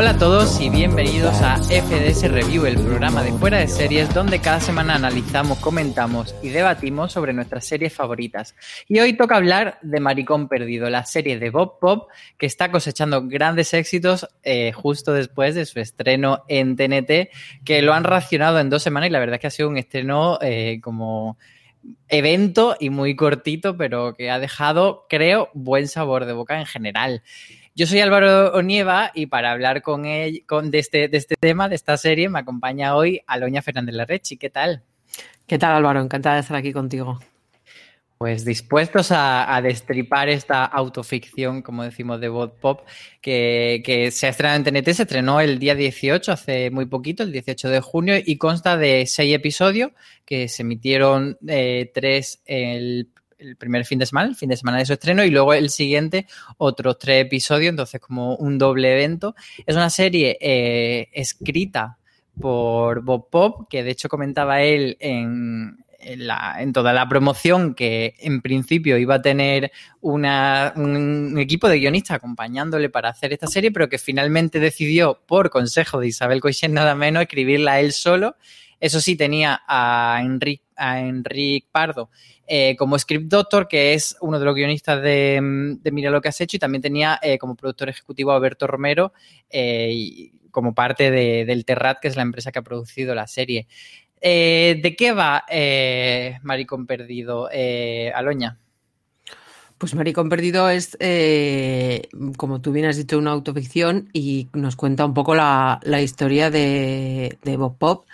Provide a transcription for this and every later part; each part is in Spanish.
Hola a todos y bienvenidos a FDS Review, el programa de fuera de series donde cada semana analizamos, comentamos y debatimos sobre nuestras series favoritas. Y hoy toca hablar de Maricón Perdido, la serie de Bob Pop que está cosechando grandes éxitos eh, justo después de su estreno en TNT, que lo han racionado en dos semanas y la verdad es que ha sido un estreno eh, como evento y muy cortito, pero que ha dejado, creo, buen sabor de boca en general. Yo soy Álvaro Onieva y para hablar con él, con, de, este, de este tema, de esta serie, me acompaña hoy Aloña Fernández Larrechi. ¿Qué tal? ¿Qué tal, Álvaro? Encantada de estar aquí contigo. Pues dispuestos a, a, destripar esta autoficción, como decimos, de Bob Pop, que, que, se ha estrenado en TNT, se estrenó el día 18, hace muy poquito, el 18 de junio, y consta de seis episodios que se emitieron eh, tres el el primer fin de semana, el fin de semana de su estreno, y luego el siguiente, otros tres episodios, entonces como un doble evento. Es una serie eh, escrita por Bob Pop, que de hecho comentaba él en, toda la promoción que en principio iba a tener un equipo de guionistas acompañándole para hacer esta serie, pero que finalmente decidió, por consejo de Isabel Coixet nada menos, escribirla él solo. Eso sí, tenía a Enrique, a Enrique Pardo eh, como script doctor, que es uno de los guionistas de, de Mira lo que has hecho, y también tenía eh, como productor ejecutivo a Alberto Romero eh, y como parte de, del Terrat, que es la empresa que ha producido la serie. ¿De qué va Maricón Perdido, Aloña? Pues Maricón Perdido es, como tú bien has dicho, una autoficción y nos cuenta un poco la, la historia de, de Bob Pop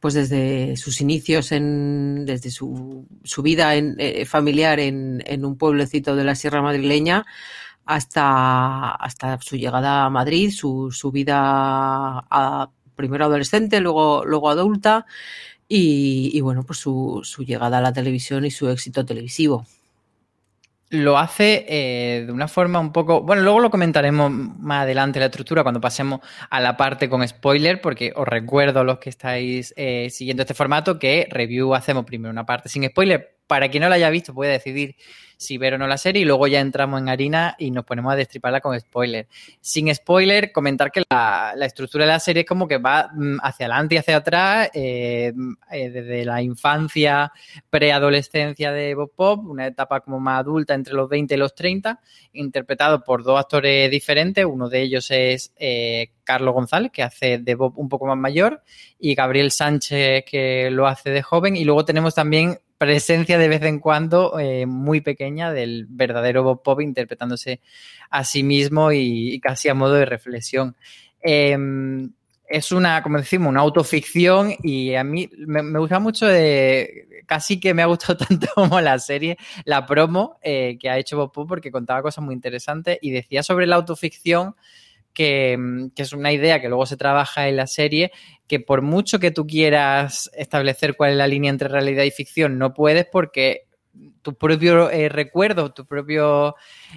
pues desde sus inicios, en, desde su, su vida en, eh, familiar en, en, un pueblecito de la Sierra Madrileña hasta, hasta su llegada a Madrid, su, su vida a, primero adolescente, luego, luego adulta y, y bueno, pues su, su llegada a la televisión y su éxito televisivo lo hace eh, de una forma un poco. Bueno, luego lo comentaremos más adelante la estructura cuando pasemos a la parte con spoiler, porque os recuerdo a los que estáis eh, siguiendo este formato que review hacemos primero una parte sin spoiler. Para quien no la haya visto, puede decidir si ver o no la serie y luego ya entramos en harina y nos ponemos a destriparla con spoiler. Sin spoiler, comentar que la, la estructura de la serie es como que va mm, hacia adelante y hacia atrás, eh, eh, desde la infancia, preadolescencia de Bob Pop, una etapa como más adulta entre los 20 y los 30, interpretado por dos actores diferentes, uno de ellos es eh, Carlos González, que hace de Bob un poco más mayor, y Gabriel Sánchez, que lo hace de joven, y luego tenemos también presencia de vez en cuando eh, muy pequeña del verdadero Bob Pop interpretándose a sí mismo y, casi a modo de reflexión. Eh, es una, como decimos, una autoficción y a mí me, gusta mucho, de, casi que me ha gustado tanto como la serie, la promo eh, que ha hecho Bob Pop porque contaba cosas muy interesantes y decía sobre la autoficción que, es una idea que luego se trabaja en la serie, que por mucho que tú quieras establecer cuál es la línea entre realidad y ficción, no puedes porque tu propio eh, recuerdo, tu propio,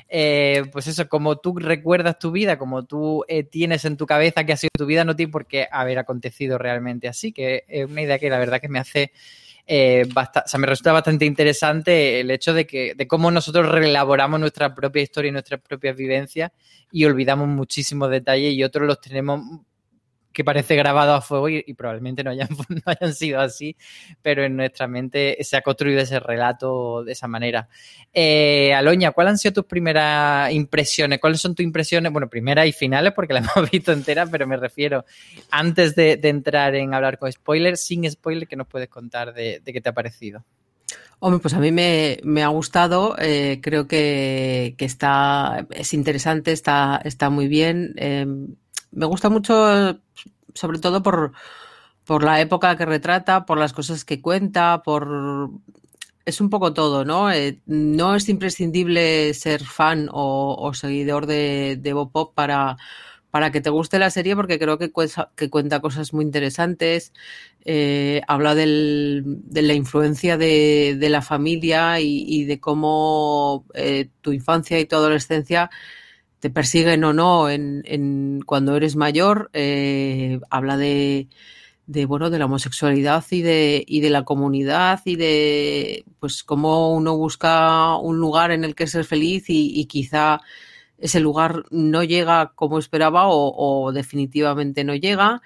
eh, pues eso, como tú recuerdas tu vida, como tú eh, tienes en tu cabeza que ha sido tu vida, no tiene por qué haber acontecido realmente así, que es una idea que la verdad que me hace eh, bastante, o sea, me resulta bastante interesante el hecho de que de cómo nosotros reelaboramos nuestra propia historia y nuestras propias vivencias y olvidamos muchísimos detalles y otros los tenemos que parece grabado a fuego y, probablemente no hayan, sido así, pero en nuestra mente se ha construido ese relato de esa manera. Eh, Aloña, ¿cuáles han sido tus primeras impresiones? ¿Cuáles son tus impresiones? Bueno, primeras y finales, porque las hemos visto enteras, pero me refiero antes de, entrar en hablar con spoilers, sin spoilers, ¿qué nos puedes contar de, qué te ha parecido? Hombre, pues a mí me, ha gustado, eh, creo que, está, es interesante, está, está muy bien. Eh, me gusta mucho, sobre todo por, por la época que retrata, por las cosas que cuenta, por es un poco todo, ¿no? Eh, no es imprescindible ser fan o, seguidor de, de para, para que te guste la serie porque creo que, cuenta, que cuenta cosas muy interesantes. Eh, habla del, de la influencia de, de la familia y, y de cómo eh, tu infancia y tu adolescencia te persiguen o no en, en cuando eres mayor. Eh, habla de, de, bueno, de la homosexualidad y de, y de la comunidad y de pues cómo uno busca un lugar en el que ser feliz y, y quizá ese lugar no llega como esperaba o, definitivamente no llega.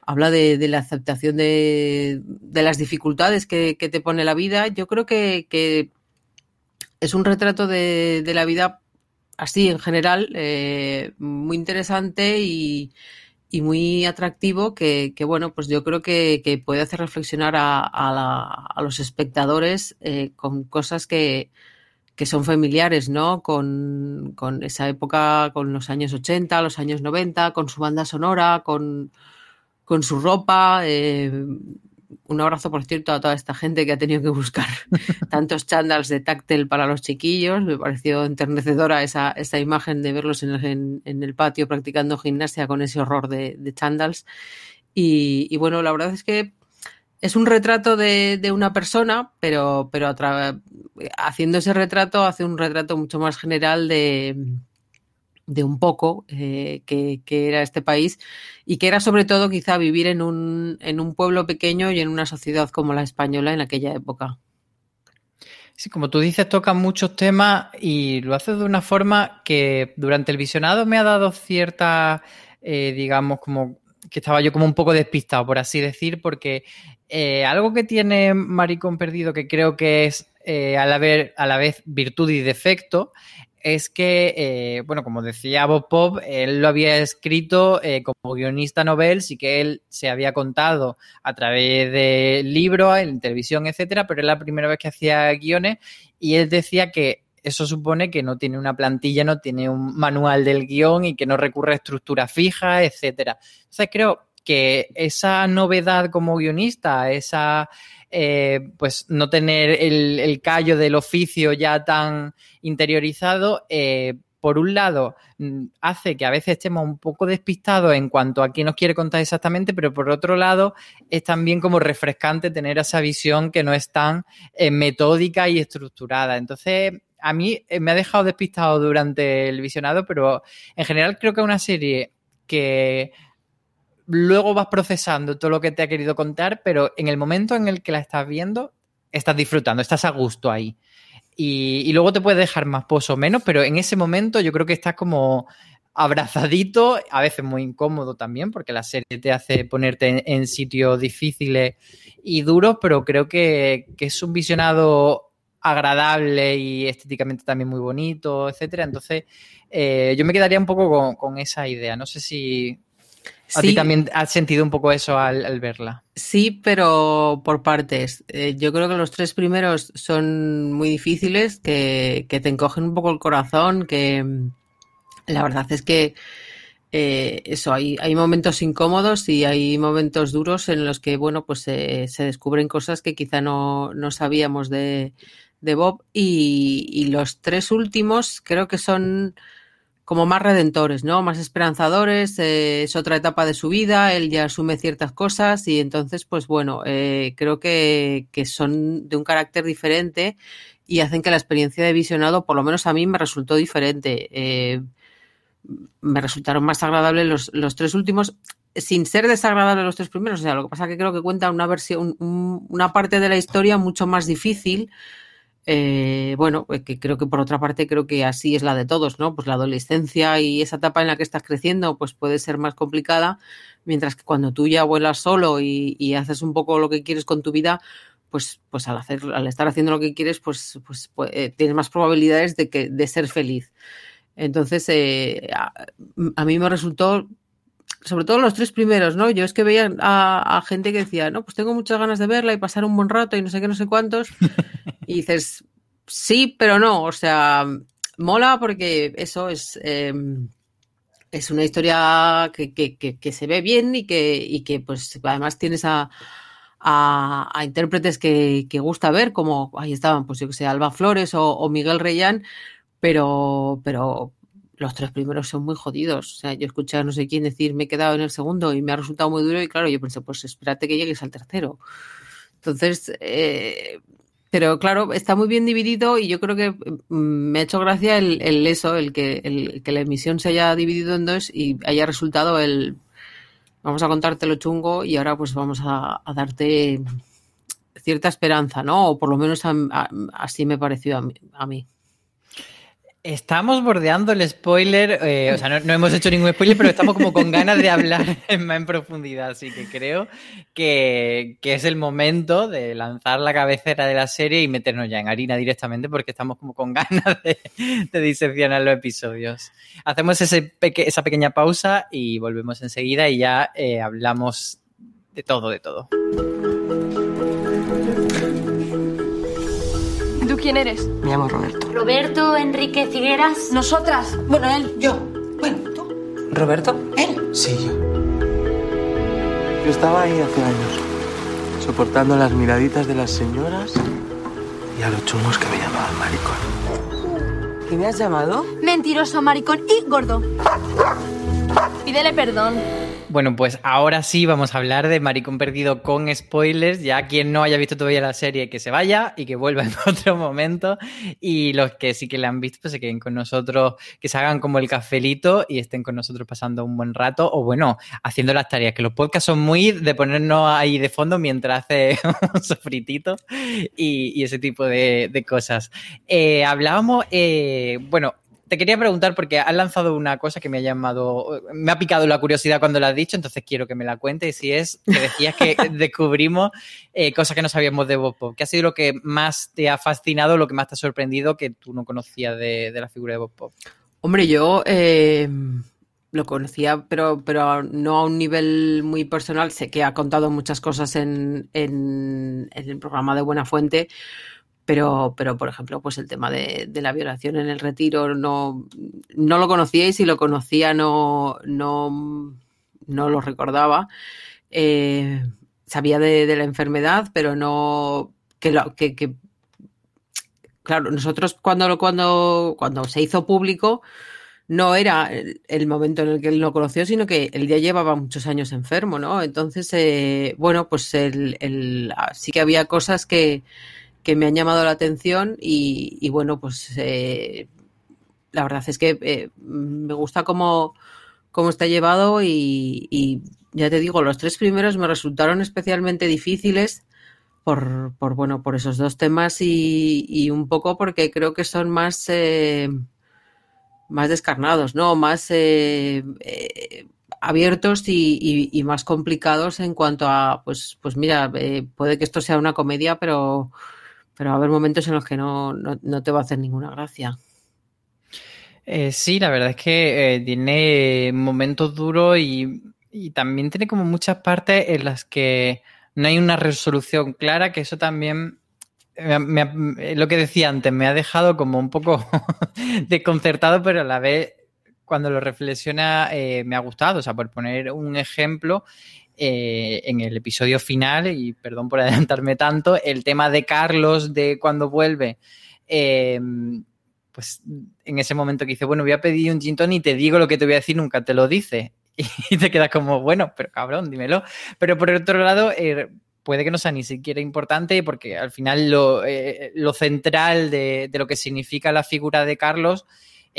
Habla de, la aceptación de, las dificultades que, te pone la vida. Yo creo que, es un retrato de, la vida así en general, eh, muy interesante y, muy atractivo que, bueno, pues yo creo que, puede hacer reflexionar a, los espectadores eh, con cosas que, son familiares, ¿no? Con, esa época, con los años 80, los años 90, con su banda sonora, con, su ropa. Eh, un abrazo, por cierto, a toda esta gente que ha tenido que buscar tantos chandals de táctil para los chiquillos. Me pareció enternecedora esa, esa imagen de verlos en el, patio practicando gimnasia con ese horror de, de chandals. Y, y, bueno, la verdad es que es un retrato de, una persona, pero, pero haciendo ese retrato hace un retrato mucho más general de, de un poco eh, que, era este país y que era sobre todo quizá vivir en un, en un pueblo pequeño y en una sociedad como la española en aquella época. Sí, como tú dices, toca muchos temas y lo hace de una forma que durante el visionado me ha dado cierta, eh, digamos, como que estaba yo como un poco despistado, por así decir, porque eh, algo que tiene Maricón Perdido, que creo que es eh, a, la a la vez virtud y defecto, es que, eh, bueno, como decía Bob Pop, él lo había escrito como guionista novel, sí que él se había contado a través de libros, en televisión, etcétera, pero es la primera vez que hacía guiones y él decía que eso supone que no tiene una plantilla, no tiene un manual del guion y que no recurre a estructura fija, etcétera. Entonces creo que esa novedad como guionista, esa eh, pues no tener el, callo del oficio ya tan interiorizado, eh, por un lado, mm, hace que a veces estemos un poco despistados en cuanto a qué nos quiere contar exactamente, pero por otro lado, es también como refrescante tener esa visión que no es tan eh, metódica y estructurada. Entonces, a mí me ha dejado despistado durante el visionado, pero en general creo que es una serie que luego vas procesando todo lo que te ha querido contar, pero en el momento en el que la estás viendo, estás disfrutando, estás a gusto ahí. Y, luego te puede dejar más pozo o menos, pero en ese momento yo creo que estás como abrazadito, a veces muy incómodo también, porque la serie te hace ponerte en, sitios difíciles y duros, pero creo que, que es un visionado agradable y estéticamente también muy bonito, etcétera. Entonces, eh, yo me quedaría un poco con, esa idea. No sé si a ti también has sentido un poco eso al, verla. Sí, pero por partes. Eh, yo creo que los tres primeros son muy difíciles, que, te encogen un poco el corazón, que mm, la verdad es que eh, eso, hay, hay momentos incómodos y hay momentos duros en los que, bueno, pues se descubren cosas que quizá no, no sabíamos de, de Bob y, los tres últimos creo que son como más redentores, ¿no? Más esperanzadores, eh, es otra etapa de su vida, él ya asume ciertas cosas y entonces, pues bueno, eh, creo que, son de un carácter diferente y hacen que la experiencia de visionado, por lo menos a mí, me resultó diferente. Eh, me resultaron más agradables los, los, tres últimos, sin ser desagradables los tres primeros. O sea, lo que pasa es que creo que cuenta una versión, una parte de la historia mucho más difícil eh, bueno, pues que creo que por otra parte creo que así es la de todos, ¿no? Pues la adolescencia y esa etapa en la que estás creciendo, pues puede ser más complicada, mientras que cuando tú ya vuelas solo y, haces un poco lo que quieres con tu vida, pues, pues al hacer, al estar haciendo lo que quieres, pues, pues, pues eh, tienes más probabilidades de que, de ser feliz. Entonces, eh, a, mí me resultó sobre todo los tres primeros, ¿no? Yo es que veía a, gente que decía, no, pues tengo muchas ganas de verla y pasar un buen rato y no sé qué, no sé cuántos. y dices, sí, pero no. O sea, mola porque eso es. Em, es una historia que, que, se ve bien y que, y que pues además tienes a, a, intérpretes que, gusta ver, como ahí estaban, pues yo que sé, Alba Flores o, o Miguel Reyán, pero, pero los tres primeros son muy jodidos. O sea, yo escuché a no sé quién decir, me he quedado en el segundo y me ha resultado muy duro y claro, yo pensé, pues espérate que llegues al tercero. Entonces, eh, pero claro, está muy bien dividido y yo creo que mm, me ha hecho gracia el, eso, el que, el que la emisión se haya dividido en dos y haya resultado el vamos a contarte lo chungo y ahora pues vamos a, darte cierta esperanza, ¿no? O por lo menos así me pareció a mí. Estamos bordeando el spoiler, eh, o sea, no, hemos hecho ningún spoiler, pero estamos como con ganas de hablar más en profundidad, así que creo que, es el momento de lanzar la cabecera de la serie y meternos ya en harina directamente porque estamos como con ganas de, diseccionar los episodios. Hacemos ese esa pequeña pausa y volvemos enseguida y ya eh, hablamos de todo, de todo. Quién eres? Me llamo Roberto. Roberto Enrique Figueras. Nosotras. Bueno, él. Yo. Bueno, tú. ¿Roberto? ¿Él? Sí, yo. Yo estaba ahí hace años, soportando las miraditas de las señoras y a los chumos que me llamaban maricón. ¿Qué me has llamado? Mentiroso, maricón y gordo. Pídele perdón. Bueno, pues ahora sí vamos a hablar de Maricón Perdido con spoilers. Ya quien no haya visto todavía la serie, que se vaya y que vuelva en otro momento. Y los que sí que la han visto, pues se queden con nosotros, que se hagan como el cafelito y estén con nosotros pasando un buen rato. O bueno, haciendo las tareas, que los podcasts son muy de ponernos ahí de fondo mientras hace un sofritito y, ese tipo de, cosas. Eh, hablábamos, eh, bueno, te quería preguntar porque has lanzado una cosa que me ha llamado, me ha picado la curiosidad cuando la has dicho, entonces quiero que me la cuentes. Y si es que decías que descubrimos eh, cosas que no sabíamos de Bob Pop. ¿Qué ha sido lo que más te ha fascinado, lo que más te ha sorprendido que tú no conocías de, la figura de Bob Pop? Hombre, yo eh, lo conocía, pero, pero no a un nivel muy personal. Sé que ha contado muchas cosas en, en el programa de Buena Fuente pero, pero por ejemplo, pues el tema de, la violación en el retiro no, no lo conocía y si lo conocía no, no, no lo recordaba. Eh, sabía de, la enfermedad, pero no que, lo, que, claro, nosotros cuando, cuando, cuando se hizo público no era el, momento en el que él lo conoció, sino que él ya llevaba muchos años enfermo, ¿no? Entonces, eh, bueno, pues el, sí que había cosas que, que me han llamado la atención y, bueno, pues eh, la verdad es que eh, me gusta cómo, cómo está llevado y, ya te digo, los tres primeros me resultaron especialmente difíciles por, por bueno, por esos dos temas y, un poco porque creo que son más, eh, más descarnados, ¿no? Más abiertos y, más complicados en cuanto a, pues, pues mira, puede que esto sea una comedia, pero pero va a haber momentos en los que no, te va a hacer ninguna gracia. Eh, sí, la verdad es que eh, tiene momentos duros y, también tiene como muchas partes en las que no hay una resolución clara, que eso también, lo que decía antes, me ha dejado como un poco desconcertado, pero a la vez cuando lo reflexiona eh, me ha gustado. O sea, por poner un ejemplo, eh, en el episodio final, y perdón por adelantarme tanto, el tema de Carlos de cuando vuelve, eh, pues en ese momento que dice, bueno, voy a pedir un gin y te digo lo que te voy a decir, nunca te lo dice. Y te quedas como, bueno, pero cabrón, dímelo. Pero por otro lado, eh, puede que no sea ni siquiera importante porque al final lo, central de, de, lo que significa la figura de Carlos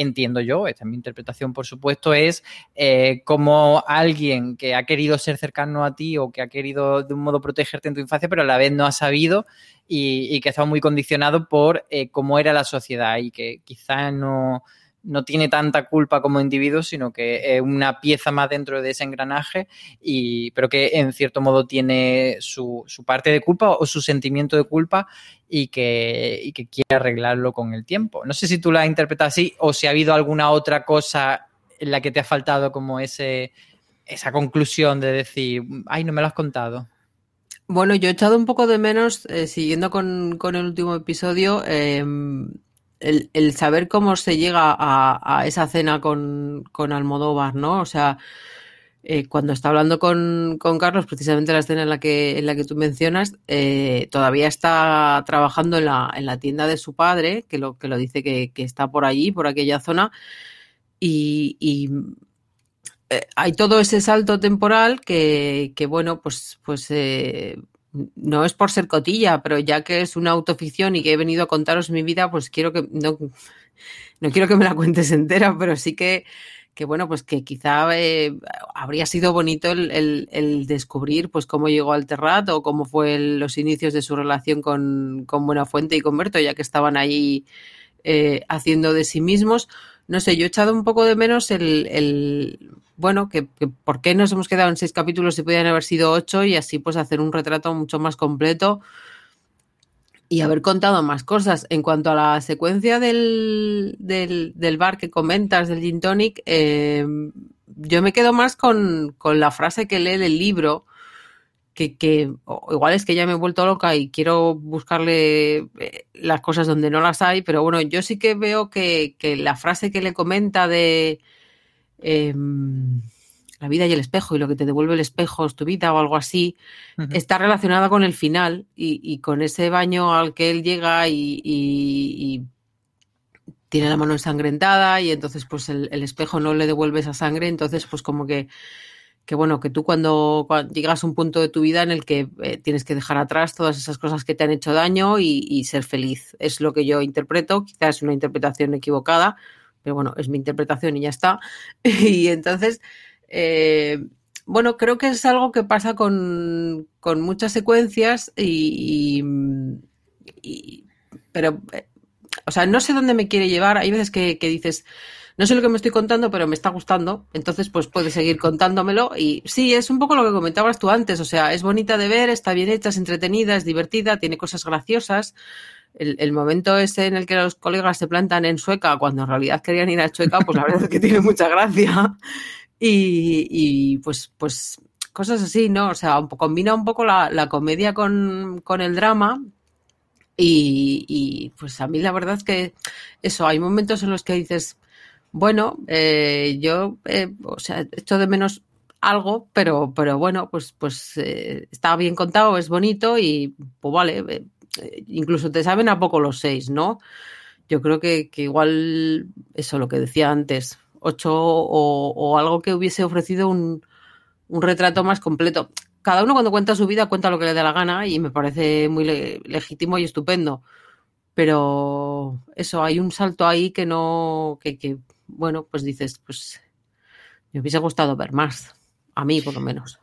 entiendo yo, esta es mi interpretación por supuesto, es eh, como alguien que ha querido ser cercano a ti o que ha querido de un modo protegerte en tu infancia, pero a la vez no ha sabido y, que ha estado muy condicionado por eh, cómo era la sociedad y que quizá no, no tiene tanta culpa como individuo, sino que es una pieza más dentro de ese engranaje, y, pero que en cierto modo tiene su, su parte de culpa o su sentimiento de culpa y que, y que quiere arreglarlo con el tiempo. No sé si tú la interpretas así o si ha habido alguna otra cosa en la que te ha faltado como ese, esa conclusión de decir, ay, no me lo has contado. Bueno, yo he echado un poco de menos, eh, siguiendo con, con, el último episodio, eh, el, saber cómo se llega a, esa cena con, con, Almodóvar, ¿no? O sea, eh, cuando está hablando con, Carlos, precisamente la escena en la que, en la que tú mencionas, eh, todavía está trabajando en la, en la tienda de su padre, que lo, que lo dice que, está por allí, por aquella zona, y, eh, hay todo ese salto temporal que, que bueno, pues, pues no es por ser cotilla, pero ya que es una autoficción y que he venido a contaros mi vida, pues quiero que, no, no quiero que me la cuentes entera, pero sí que, que bueno, pues que quizá eh, habría sido bonito el, descubrir pues cómo llegó al Terrat o cómo fue los inicios de su relación con, con Buenafuente y con Berto, ya que estaban ahí eh, haciendo de sí mismos. No sé, yo he echado un poco de menos el, el bueno, que, por qué nos hemos quedado en seis capítulos si podían haber sido ocho y así pues hacer un retrato mucho más completo y haber contado más cosas. En cuanto a la secuencia del, del, del bar que comentas, del Gin Tonic, eh, yo me quedo más con, con, la frase que lee del libro, que, que igual es que ya me he vuelto loca y quiero buscarle eh, las cosas donde no las hay, pero bueno, yo sí que veo que, que la frase que le comenta de... Eh, la vida y el espejo y lo que te devuelve el espejo es tu vida o algo así, uh -huh. está relacionada con el final y, y, con ese baño al que él llega y, y, y tiene la mano ensangrentada y entonces pues el, el, espejo no le devuelve esa sangre, entonces pues como que, que bueno, que tú cuando, cuando, llegas a un punto de tu vida en el que eh, tienes que dejar atrás todas esas cosas que te han hecho daño y, ser feliz, es lo que yo interpreto, quizás es una interpretación equivocada, pero bueno, es mi interpretación y ya está. y entonces eh, bueno, creo que es algo que pasa con, con muchas secuencias y, pero, eh, o sea, no sé dónde me quiere llevar. Hay veces que, que, dices, no sé lo que me estoy contando, pero me está gustando. Entonces, pues puedes seguir contándomelo. Y sí, es un poco lo que comentabas tú antes. O sea, es bonita de ver, está bien hecha, es entretenida, es divertida, tiene cosas graciosas. El, momento ese en el que los colegas se plantan en Sueca cuando en realidad querían ir a Sueca, pues la verdad es que tiene mucha gracia. Y, pues, pues cosas así, ¿no? O sea, combina un poco la, comedia con, el drama. Y, y, pues a mí la verdad es que eso, hay momentos en los que dices, bueno, eh, yo, eh, o sea, echo de menos algo, pero, pero bueno, pues, pues eh, está bien contado, es bonito y pues vale, eh, incluso te saben a poco los seis, ¿no? Yo creo que, igual, eso lo que decía antes, 8 o, algo que hubiese ofrecido un, un, retrato más completo. Cada uno cuando cuenta su vida cuenta lo que le dé la gana y me parece muy le legítimo y estupendo. Pero eso, hay un salto ahí que no, que, que, bueno, pues dices, pues me hubiese gustado ver más, a mí por lo menos.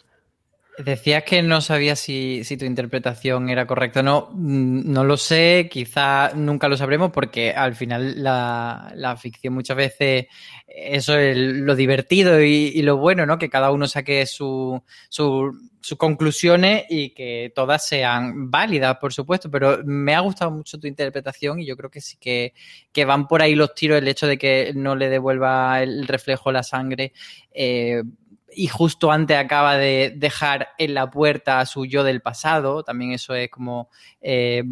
Decías que no sabías si, si, tu interpretación era correcta o no. Mm, no lo sé, quizá nunca lo sabremos porque al final la, la ficción muchas veces eso es lo divertido y, y, lo bueno, ¿no? Que cada uno saque sus su, su conclusiones y que todas sean válidas, por supuesto, pero me ha gustado mucho tu interpretación y yo creo que sí que, que van por ahí los tiros, el hecho de que no le devuelva el reflejo la sangre. Eh, y justo antes acaba de dejar en la puerta a su yo del pasado, también eso es como eh,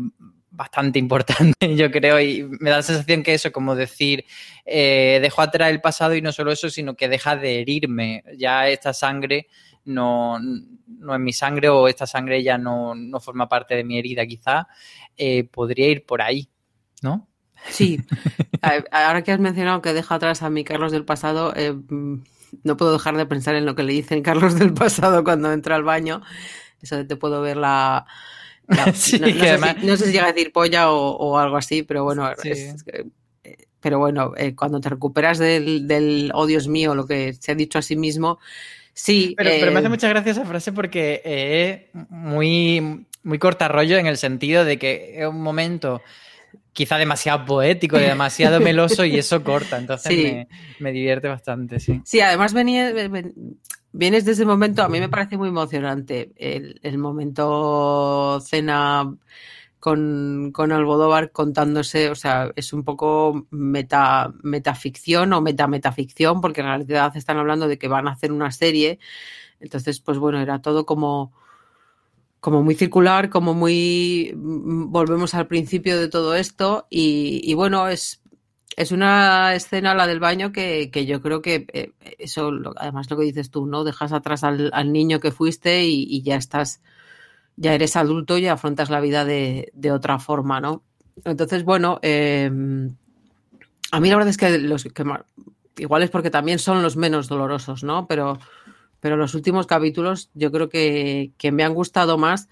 bastante importante, yo creo, y me da la sensación que eso, como decir, eh, dejo atrás el pasado y no solo eso, sino que deja de herirme, ya esta sangre no, no es mi sangre o esta sangre ya no, no forma parte de mi herida, quizá, eh, podría ir por ahí, ¿no? Sí, ahora que has mencionado que deja atrás a mi Carlos del pasado, eh, no puedo dejar de pensar en lo que le dicen Carlos del pasado cuando entra al baño. Eso de te puedo ver la. la sí, no, no, sé además... si, no, sé si, llega a decir polla o, o algo así, pero bueno. Sí. Es, pero bueno, eh, cuando te recuperas del, del, oh Dios mío, lo que se ha dicho a sí mismo, sí. Pero, eh... pero me hace mucha gracia esa frase porque es muy, muy corta rollo en el sentido de que es un momento quizá demasiado poético, demasiado meloso y eso corta, entonces sí. me, me, divierte bastante, sí. Sí, además venía, vienes de ese momento, a mí me parece muy emocionante el, el momento cena con, con, Almodóvar contándose, o sea, es un poco meta, metaficción o meta-metaficción, porque en realidad están hablando de que van a hacer una serie, entonces, pues bueno, era todo como como muy circular, como muy volvemos al principio de todo esto y, bueno, es, es una escena, la del baño, que, que yo creo que eh, eso, además lo que dices tú, ¿no? Dejas atrás al, niño que fuiste y, ya estás, ya eres adulto y afrontas la vida de, de otra forma, ¿no? Entonces, bueno, eh, a mí la verdad es que los que igual es porque también son los menos dolorosos, ¿no? Pero pero los últimos capítulos yo creo que, que me han gustado más,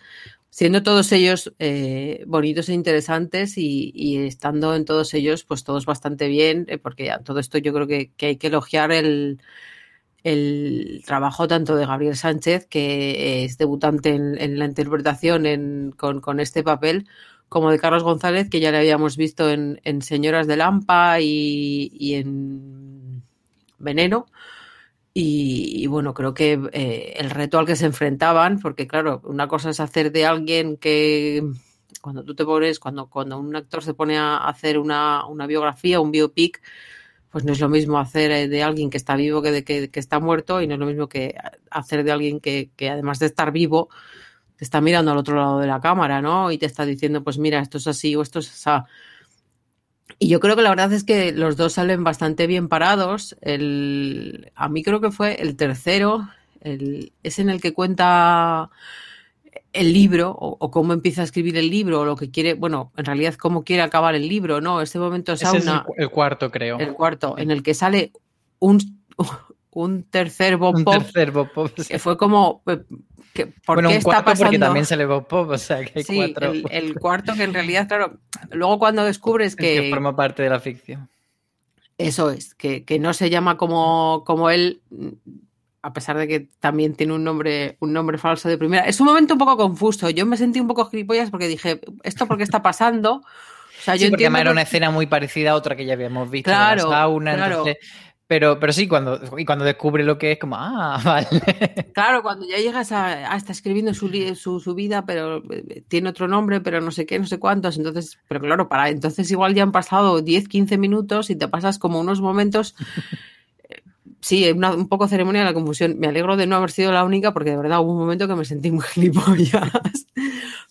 siendo todos ellos eh, bonitos e interesantes y, y, estando en todos ellos, pues todos bastante bien, eh, porque ya, todo esto yo creo que, que hay que elogiar el, el, trabajo tanto de Gabriel Sánchez, que es debutante en, en la interpretación en, con, con, este papel, como de Carlos González, que ya le habíamos visto en, en Señoras de Lampa y, y en Veneno. Y, bueno, creo que eh, el reto al que se enfrentaban, porque claro, una cosa es hacer de alguien que cuando tú te pones, cuando, cuando un actor se pone a hacer una, una biografía, un biopic, pues no es lo mismo hacer de alguien que está vivo que de que, que está muerto y no es lo mismo que hacer de alguien que, que, además de estar vivo, te está mirando al otro lado de la cámara, ¿no? Y te está diciendo, pues mira, esto es así o esto es así. Y yo creo que la verdad es que los dos salen bastante bien parados. El, a mí creo que fue el tercero, el, es en el que cuenta el libro o, o, cómo empieza a escribir el libro o lo que quiere, bueno, en realidad cómo quiere acabar el libro, ¿no? Este momento sauna. Ese es el, el, cuarto, creo. El cuarto, en el que sale un, un tercer Bob un Pop. tercer Bob Pop. Sí. Que fue como, que, ¿por bueno, qué un está cuarto pasando? porque también sale Bob Pop, o sea que hay sí, cuatro. El, el, cuarto que en realidad, claro, luego cuando descubres que... que forma parte de la ficción. Eso es, que, que no se llama como, como él, a pesar de que también tiene un nombre, un nombre falso de primera. Es un momento un poco confuso. Yo me sentí un poco gilipollas porque dije, ¿esto por qué está pasando? O sea, yo sí, porque además era una escena muy parecida a otra que ya habíamos visto. Claro, de la sauna, claro. Entonces, pero, pero sí, cuando, y cuando descubre lo que es, como, ah, vale. Claro, cuando ya llegas a, a está escribiendo su, su, su, vida, pero eh, tiene otro nombre, pero no sé qué, no sé cuántos. Entonces, pero claro, para entonces igual ya han pasado 10, 15 minutos y te pasas como unos momentos. Sí, una, un poco ceremonia de la confusión. Me alegro de no haber sido la única porque de verdad hubo un momento que me sentí muy gilipollas.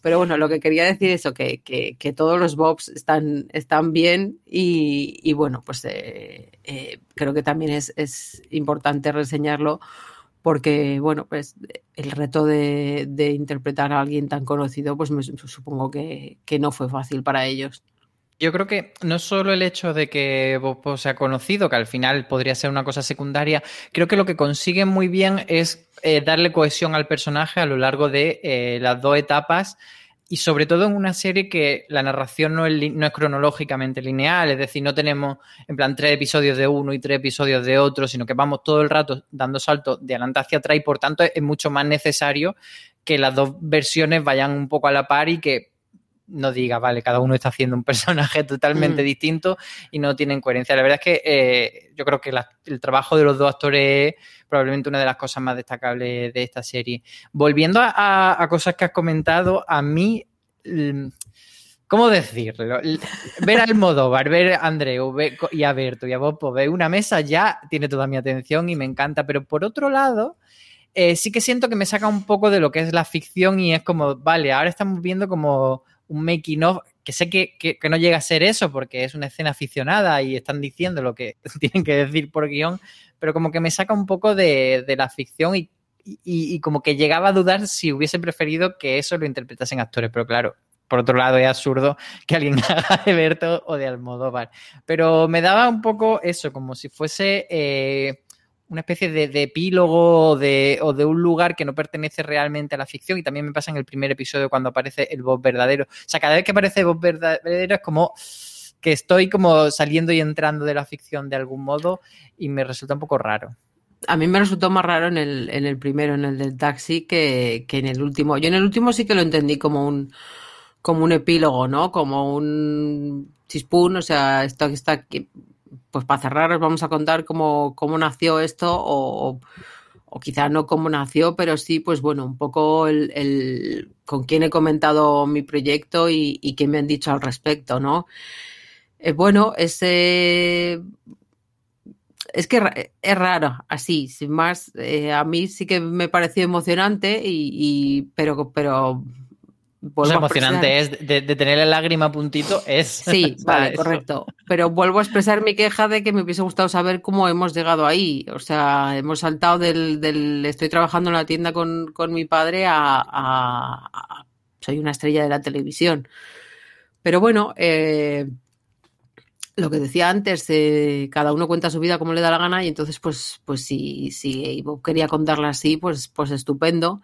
Pero bueno, lo que quería decir es que, que todos los bobs están, están bien y, y bueno, pues eh, eh, creo que también es, es, importante reseñarlo porque, bueno, pues el reto de, de interpretar a alguien tan conocido, pues me, supongo que, que no fue fácil para ellos. Yo creo que no solo el hecho de que Bob sea conocido, que al final podría ser una cosa secundaria, creo que lo que consiguen muy bien es eh, darle cohesión al personaje a lo largo de eh, las dos etapas y sobre todo en una serie que la narración no es, cronológicamente lineal, es decir, no tenemos en plan tres episodios de uno y tres episodios de otro, sino que vamos todo el rato dando saltos de adelante hacia atrás y por tanto es mucho más necesario que las dos versiones vayan un poco a la par y que no diga, vale, cada uno está haciendo un personaje totalmente mm. distinto y no tienen coherencia. La verdad es que eh, yo creo que la, el trabajo de los dos actores es probablemente una de las cosas más destacables de esta serie. Volviendo a, a cosas que has comentado, a mí, ¿cómo decirlo? Ver a Almodóvar, ver a Andreu ver, y a Berto y a Bopo, ver una mesa ya tiene toda mi atención y me encanta, pero por otro lado... Eh, sí que siento que me saca un poco de lo que es la ficción y es como, vale, ahora estamos viendo como un making of, que sé que, que, no llega a ser eso porque es una escena aficionada y están diciendo lo que tienen que decir por guion, pero como que me saca un poco de, de la ficción y, y, y, como que llegaba a dudar si hubiese preferido que eso lo interpretasen actores, pero claro. Por otro lado, es absurdo que alguien haga de Berto o de Almodóvar. Pero me daba un poco eso, como si fuese eh, una especie de, epílogo o de, o de, un lugar que no pertenece realmente a la ficción y también me pasa en el primer episodio cuando aparece el Bob verdadero. O sea, cada vez que aparece Bob verdadero es como que estoy como saliendo y entrando de la ficción de algún modo y me resulta un poco raro. A mí me resultó más raro en el, en el primero, en el del taxi, que, que en el último. Yo en el último sí que lo entendí como un, como un epílogo, ¿no? Como un chispún, o sea, esto que está aquí, pues para cerrar os vamos a contar cómo, cómo nació esto o, o, quizá no cómo nació, pero sí, pues bueno, un poco el, con quién he comentado mi proyecto y, qué me han dicho al respecto, ¿no? Eh, bueno, ese... Es que es raro, así, sin más. Eh, a mí sí que me pareció emocionante, y pero, pero o sea, emocionante es de, de, tener la lágrima a puntito, es. Sí, vale, correcto. Pero vuelvo a expresar mi queja de que me hubiese gustado saber cómo hemos llegado ahí. O sea, hemos saltado del, del estoy trabajando en la tienda con, con mi padre a, a, a, soy una estrella de la televisión. Pero bueno, eh, lo que decía antes, eh, cada uno cuenta su vida como le da la gana y entonces, pues, pues si, si quería contarla así, pues, pues estupendo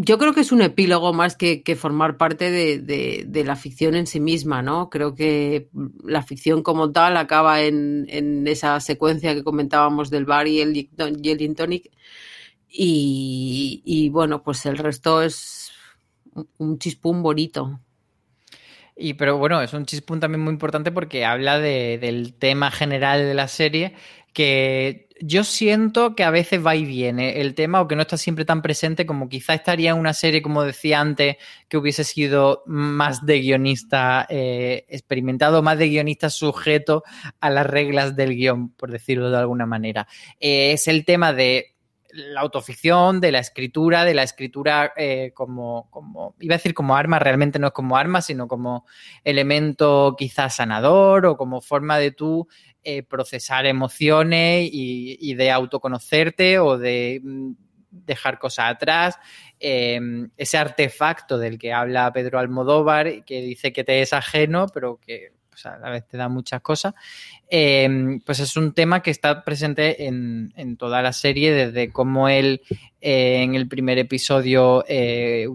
yo creo que es un epílogo más que, formar parte de, la ficción en sí misma, ¿no? Creo que la ficción como tal acaba en, esa secuencia que comentábamos del bar y el, y el. Y, bueno, pues el resto es un chispún bonito. Y pero bueno, es un chispún también muy importante porque habla de, del tema general de la serie que yo siento que a veces va y viene el tema o que no está siempre tan presente como quizá estaría en una serie, como decía antes, que hubiese sido más de guionista eh, experimentado, más de guionista sujeto a las reglas del guion, por decirlo de alguna manera. Eh, es el tema de la autoficción, de la escritura, de la escritura eh, como, como, iba a decir como arma, realmente no es como arma, sino como elemento quizás sanador o como forma de tú eh, procesar emociones y, de autoconocerte o de mm, dejar cosas atrás. Eh, ese artefacto del que habla Pedro Almodóvar, que dice que te es ajeno, pero que pues a la vez te da muchas cosas, eh, pues es un tema que está presente en, en toda la serie, desde cómo él eh, en el primer episodio eh,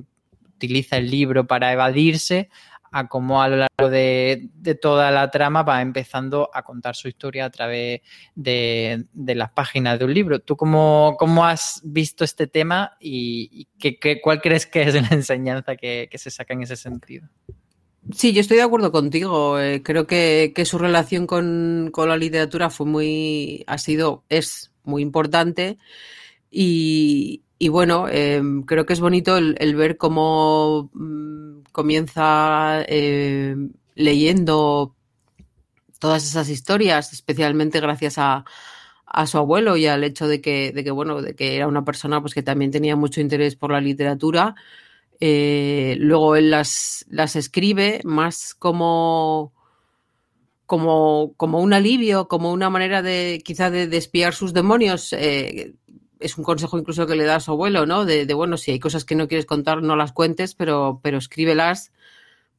utiliza el libro para evadirse, a cómo a lo largo de, de, toda la trama va empezando a contar su historia a través de, de las páginas de un libro. ¿Tú cómo, cómo has visto este tema y, qué, qué, cuál crees que es la enseñanza que, que se saca en ese sentido? Sí, yo estoy de acuerdo contigo. Eh, creo que, que su relación con, con, la literatura fue muy, ha sido, es muy importante. Y, y bueno, eh, creo que es bonito el, ver cómo mmm, comienza eh, leyendo todas esas historias, especialmente gracias a, a, su abuelo y al hecho de que, de que, bueno, de que era una persona pues, que también tenía mucho interés por la literatura. Eh, luego él las, las escribe más como, como, como un alivio, como una manera de quizá de, de espiar sus demonios. Es un consejo incluso que le da a su abuelo, ¿no? De, bueno, si hay cosas que no quieres contar, no las cuentes, pero, pero escríbelas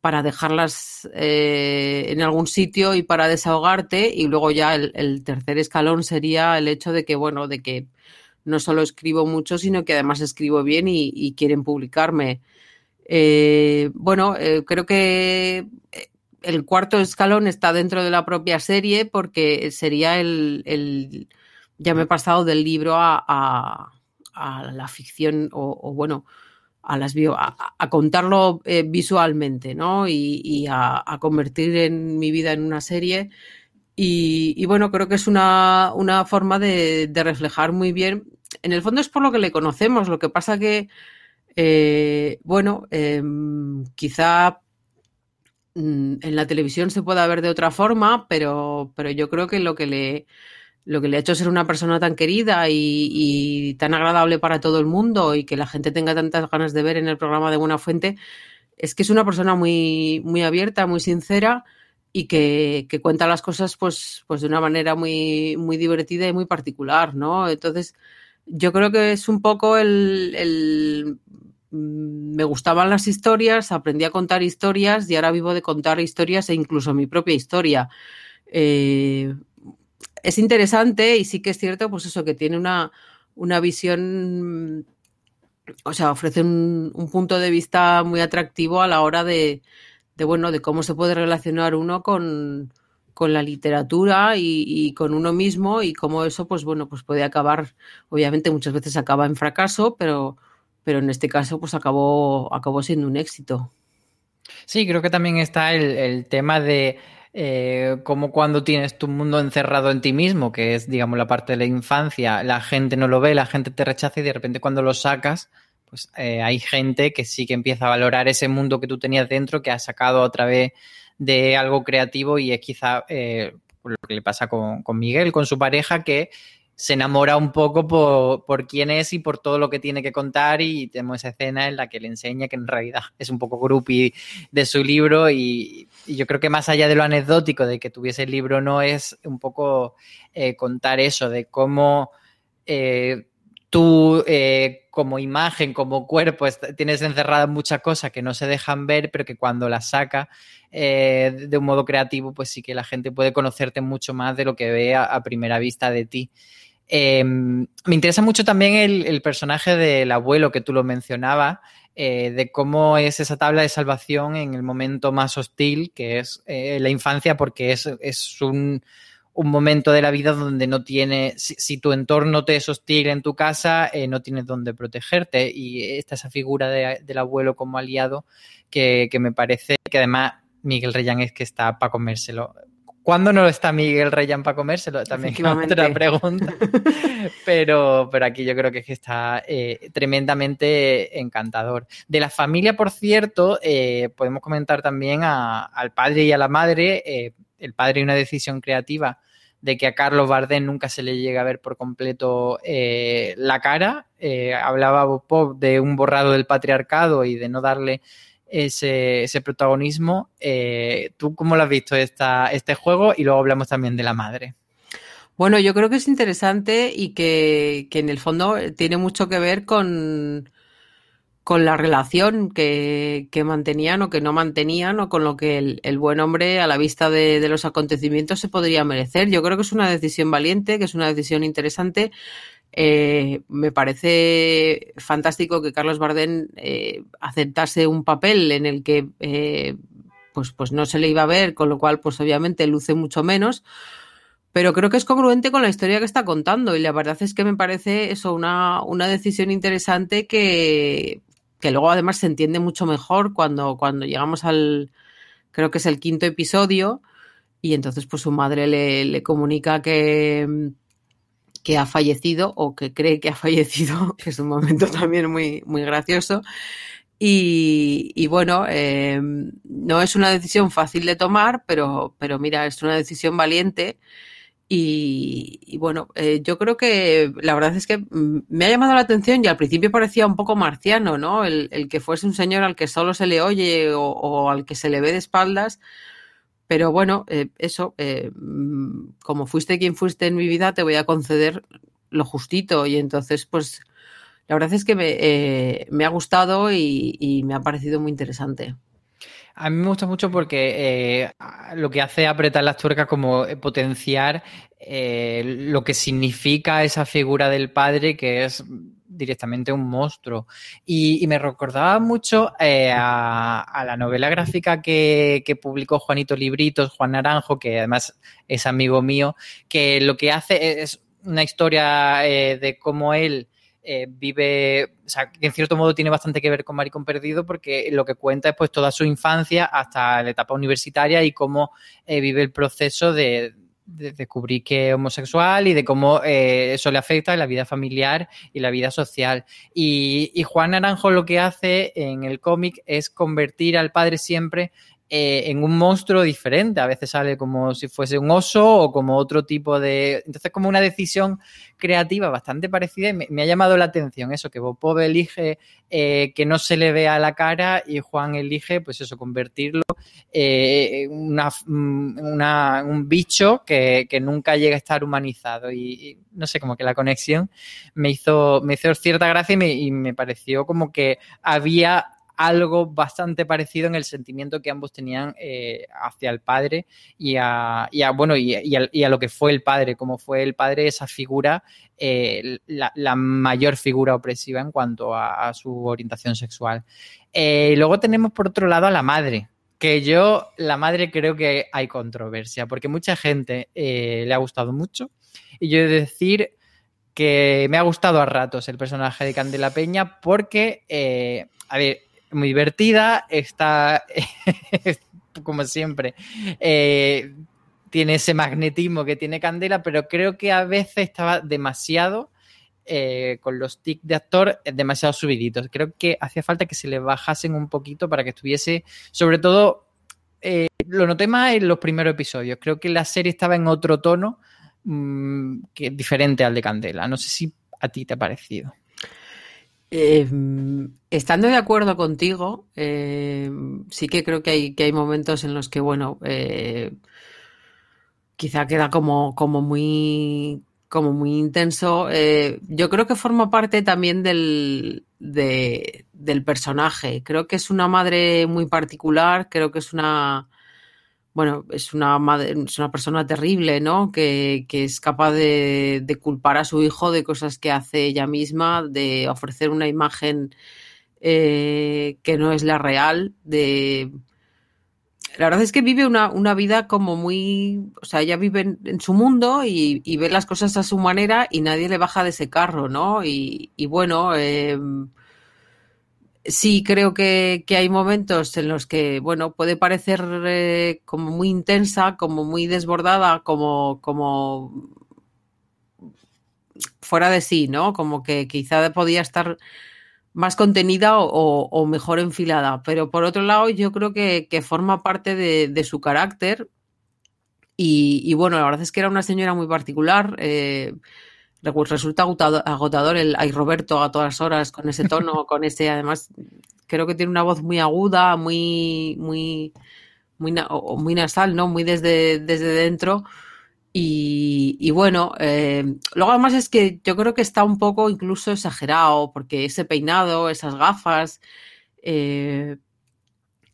para dejarlas eh, en algún sitio y para desahogarte. Y luego ya el, tercer escalón sería el hecho de que, bueno, de que no solo escribo mucho, sino que además escribo bien y, quieren publicarme. Eh, bueno, eh, creo que el cuarto escalón está dentro de la propia serie porque sería el ya me he pasado del libro a, a, a la ficción o, o, bueno, a las bio, a, a contarlo eh, visualmente, ¿no? Y, y a, convertir en mi vida en una serie. Y, y bueno, creo que es una, una forma de, de, reflejar muy bien. En el fondo es por lo que le conocemos. Lo que pasa que, eh, bueno, eh, quizá mm, en la televisión se pueda ver de otra forma, pero, pero yo creo que lo que le lo que le ha hecho ser una persona tan querida y, tan agradable para todo el mundo y que la gente tenga tantas ganas de ver en el programa de Buena Fuente, es que es una persona muy, muy abierta, muy sincera y que, cuenta las cosas pues, pues de una manera muy, muy divertida y muy particular, ¿no? Entonces, yo creo que es un poco el, el me gustaban las historias, aprendí a contar historias y ahora vivo de contar historias e incluso mi propia historia. Eh, es interesante y sí que es cierto, pues eso, que tiene una, una visión, o sea, ofrece un, un, punto de vista muy atractivo a la hora de, bueno, de cómo se puede relacionar uno con, con la literatura y, con uno mismo y cómo eso, pues bueno, pues puede acabar, obviamente muchas veces acaba en fracaso, pero, pero en este caso, pues acabó, acabó siendo un éxito. Sí, creo que también está el tema de eh, como cuando tienes tu mundo encerrado en ti mismo, que es, digamos, la parte de la infancia, la gente no lo ve, la gente te rechaza y de repente cuando lo sacas, pues eh, hay gente que sí que empieza a valorar ese mundo que tú tenías dentro, que has sacado a través de algo creativo y es quizá eh, lo que le pasa con, con Miguel, con su pareja, que se enamora un poco por, quién es y por todo lo que tiene que contar y tenemos esa escena en la que le enseña que en realidad es un poco groupie de su libro y, yo creo que más allá de lo anecdótico de que tuviese el libro no es un poco eh, contar eso de cómo eh, tú eh, como imagen, como cuerpo tienes encerradas muchas cosas que no se dejan ver pero que cuando las saca de un modo creativo pues sí que la gente puede conocerte mucho más de lo que ve a primera vista de ti. Eh, me interesa mucho también el, personaje del abuelo que tú lo mencionabas, eh, de cómo es esa tabla de salvación en el momento más hostil, que es eh, la infancia, porque es, es un, un momento de la vida donde no tienes, si, tu entorno te es hostil en tu casa, eh, no tienes donde protegerte. Y esta esa figura del abuelo como aliado que, me parece que además Miguel Reyán es que está para comérselo. ¿Cuándo no está Miguel Reyán para comérselo? También es otra pregunta. pero, pero aquí yo creo que, es que está eh, tremendamente encantador. De la familia, por cierto, eh, podemos comentar también al padre y a la madre. el padre una decisión creativa de que a Carlos Bardem nunca se le llega a ver por completo eh, la cara. Eh, hablaba Bob de un borrado del patriarcado y de no darle ese, protagonismo. Eh, ¿Tú cómo lo has visto esta, este juego? Y luego hablamos también de la madre. Bueno, yo creo que es interesante y que en el fondo tiene mucho que ver con, con la relación que, mantenían o que no mantenían o con lo que el, buen hombre a la vista de, los acontecimientos se podría merecer. Yo creo que es una decisión valiente, que es una decisión interesante. Eh, me parece fantástico que Carlos Bardén eh, aceptase un papel en el que eh, pues, pues no se le iba a ver, con lo cual pues obviamente luce mucho menos. Pero creo que es congruente con la historia que está contando y la verdad es que me parece eso una, una decisión interesante que, que luego además se entiende mucho mejor cuando, cuando llegamos al, creo que es el quinto episodio, y entonces pues su madre le, comunica que, que ha fallecido o que cree que ha fallecido, que es un momento también muy, muy gracioso. Y, bueno, eh, no es una decisión fácil de tomar, pero, pero mira, es una decisión valiente y, bueno, eh, yo creo que la verdad es que mm, me ha llamado la atención y al principio parecía un poco marciano, ¿no? El, que fuese un señor al que solo se le oye o, al que se le ve de espaldas. Pero bueno, eh, eso, eh, mm, como fuiste quien fuiste en mi vida, te voy a conceder lo justito. Y entonces, pues, la verdad es que me, me ha gustado y me ha parecido muy interesante. A mí me gusta mucho porque eh, lo que hace apretar las tuercas como eh, potenciar eh, lo que significa esa figura del padre que es directamente un monstruo. Y, me recordaba mucho a, la novela gráfica que, publicó Juanito Libritos, Juan Naranjo, que además es amigo mío, que lo que hace es una historia de cómo él eh, vive, o sea, que en cierto modo tiene bastante que ver con Maricón Perdido porque lo que cuenta es pues toda su infancia hasta la etapa universitaria y cómo eh, vive el proceso de, descubrir que es homosexual y de cómo eh, eso le afecta en la vida familiar y la vida social. Y, y Juan Naranjo lo que hace en el cómic es convertir al padre siempre eh, en un monstruo diferente. A veces sale como si fuese un oso o como otro tipo de. Entonces, como una decisión creativa bastante parecida. Me, ha llamado la atención eso, que Bopov elige eh, que no se le vea la cara y Juan elige, pues eso, convertirlo eh, en una, un bicho que, nunca llega a estar humanizado. Y, no sé, como que la conexión me hizo, me hizo cierta gracia y me pareció como que había algo bastante parecido en el sentimiento que ambos tenían eh, hacia el padre y a, bueno y, a, lo que fue el padre, como fue el padre esa figura, eh, la, mayor figura opresiva en cuanto a, su orientación sexual. Eh, luego tenemos por otro lado a la madre, que yo, la madre creo que hay controversia, porque mucha gente le ha gustado mucho y yo he de decir que me ha gustado a ratos el personaje de Candela Peña porque, a ver, muy divertida, está, como siempre, eh, tiene ese magnetismo que tiene Candela, pero creo que a veces estaba demasiado, eh, con los tics de actor, demasiado subiditos. Creo que hacía falta que se le bajasen un poquito para que estuviese, sobre todo, eh, lo noté más en los primeros episodios. Creo que la serie estaba en otro tono mm, que diferente al de Candela. No sé si a ti te ha parecido. Eh, estando de acuerdo contigo, eh, sí que creo que hay, que hay momentos en los que, bueno, eh, quizá queda como, como muy como muy intenso. yo creo que forma parte también del, del personaje. Creo que es una madre muy particular, creo que es una bueno, es una madre, es una persona terrible, ¿no? Que, es capaz de, culpar a su hijo de cosas que hace ella misma, de ofrecer una imagen eh, que no es la real, de la verdad es que vive una, una, vida como muy, o sea, ella vive en, en su mundo y, y, ve las cosas a su manera y nadie le baja de ese carro, ¿no? Y, y bueno, eh, sí creo que, que, hay momentos en los que, bueno, puede parecer eh, como muy intensa, como muy desbordada, como, como fuera de sí, ¿no? Como que quizá podía estar más contenida o, mejor enfilada. Pero por otro lado, yo creo que, forma parte de, su carácter. Y, y, bueno, la verdad es que era una señora muy particular. Eh, resulta agotador el ay Roberto a todas horas con ese tono, con ese, además, creo que tiene una voz muy aguda, muy, muy, muy, muy nasal, ¿no? Muy desde, desde dentro. Y, y bueno, eh, luego además es que yo creo que está un poco incluso exagerado, porque ese peinado, esas gafas, eh,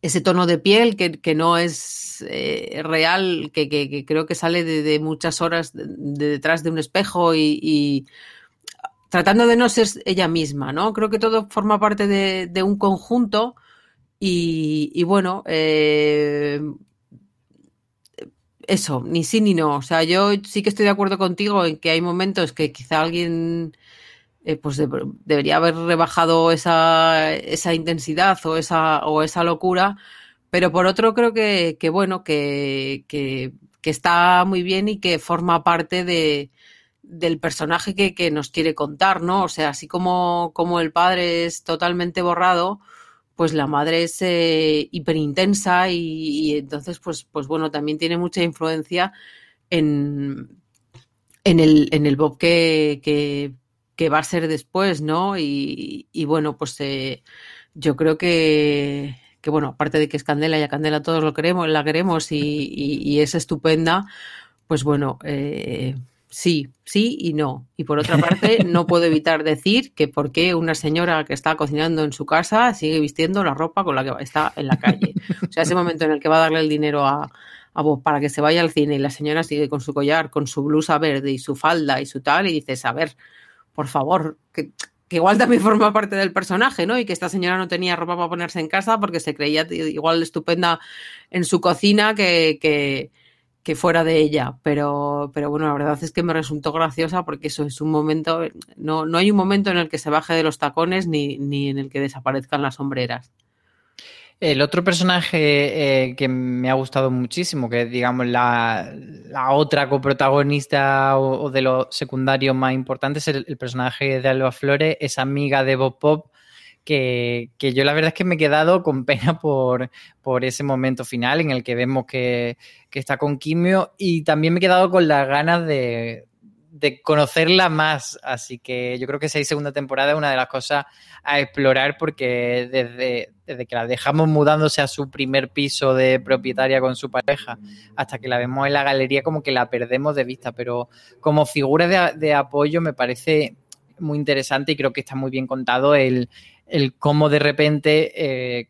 ese tono de piel que, que no es eh, real, que, que, creo que sale de, de muchas horas de, de, detrás de un espejo y, y, tratando de no ser ella misma, ¿no? Creo que todo forma parte de, de un conjunto y, y bueno, eh, eso, ni sí ni no. O sea, yo sí que estoy de acuerdo contigo en que hay momentos que quizá alguien eh, pues de, debería haber rebajado esa, esa intensidad o esa, o esa locura, pero por otro creo que, que bueno, que, que, está muy bien y que forma parte de, del personaje que, que, nos quiere contar, ¿no? O sea, así como, como el padre es totalmente borrado, pues la madre es eh, hiperintensa y, entonces, pues, pues bueno, también tiene mucha influencia en, en, el, en el Bob que, que va a ser después, ¿no? Y, y bueno, pues eh, yo creo que, que, bueno, aparte de que es Candela y a Candela todos lo queremos, la queremos y, es estupenda, pues bueno, eh, sí, sí y no. Y por otra parte, no puedo evitar decir que por qué una señora que está cocinando en su casa sigue vistiendo la ropa con la que está en la calle. O sea, ese momento en el que va a darle el dinero a, a Bob para que se vaya al cine y la señora sigue con su collar, con su blusa verde y su falda y su tal, y dices, a ver, por favor, que, igual también forma parte del personaje, ¿no? Y que esta señora no tenía ropa para ponerse en casa porque se creía igual estupenda en su cocina que, que, que fuera de ella. Pero, pero bueno, la verdad es que me resultó graciosa porque eso es un momento, no, no hay un momento en el que se baje de los tacones ni, ni en el que desaparezcan las sombreras. El otro personaje eh, que me ha gustado muchísimo, que es, digamos, la, la otra coprotagonista o, de los secundarios más importantes, es el, el, personaje de Alba Flores, es amiga de Bob Pop, que, que, yo la verdad es que me he quedado con pena por, por ese momento final en el que vemos que, que está con Quimio y también me he quedado con las ganas de, de conocerla más. Así que yo creo que esa segunda temporada es una de las cosas a explorar porque desde, desde, que la dejamos mudándose a su primer piso de propietaria con su pareja hasta que la vemos en la galería como que la perdemos de vista. Pero como figura de, de apoyo me parece muy interesante y creo que está muy bien contado el, el cómo de repente eh,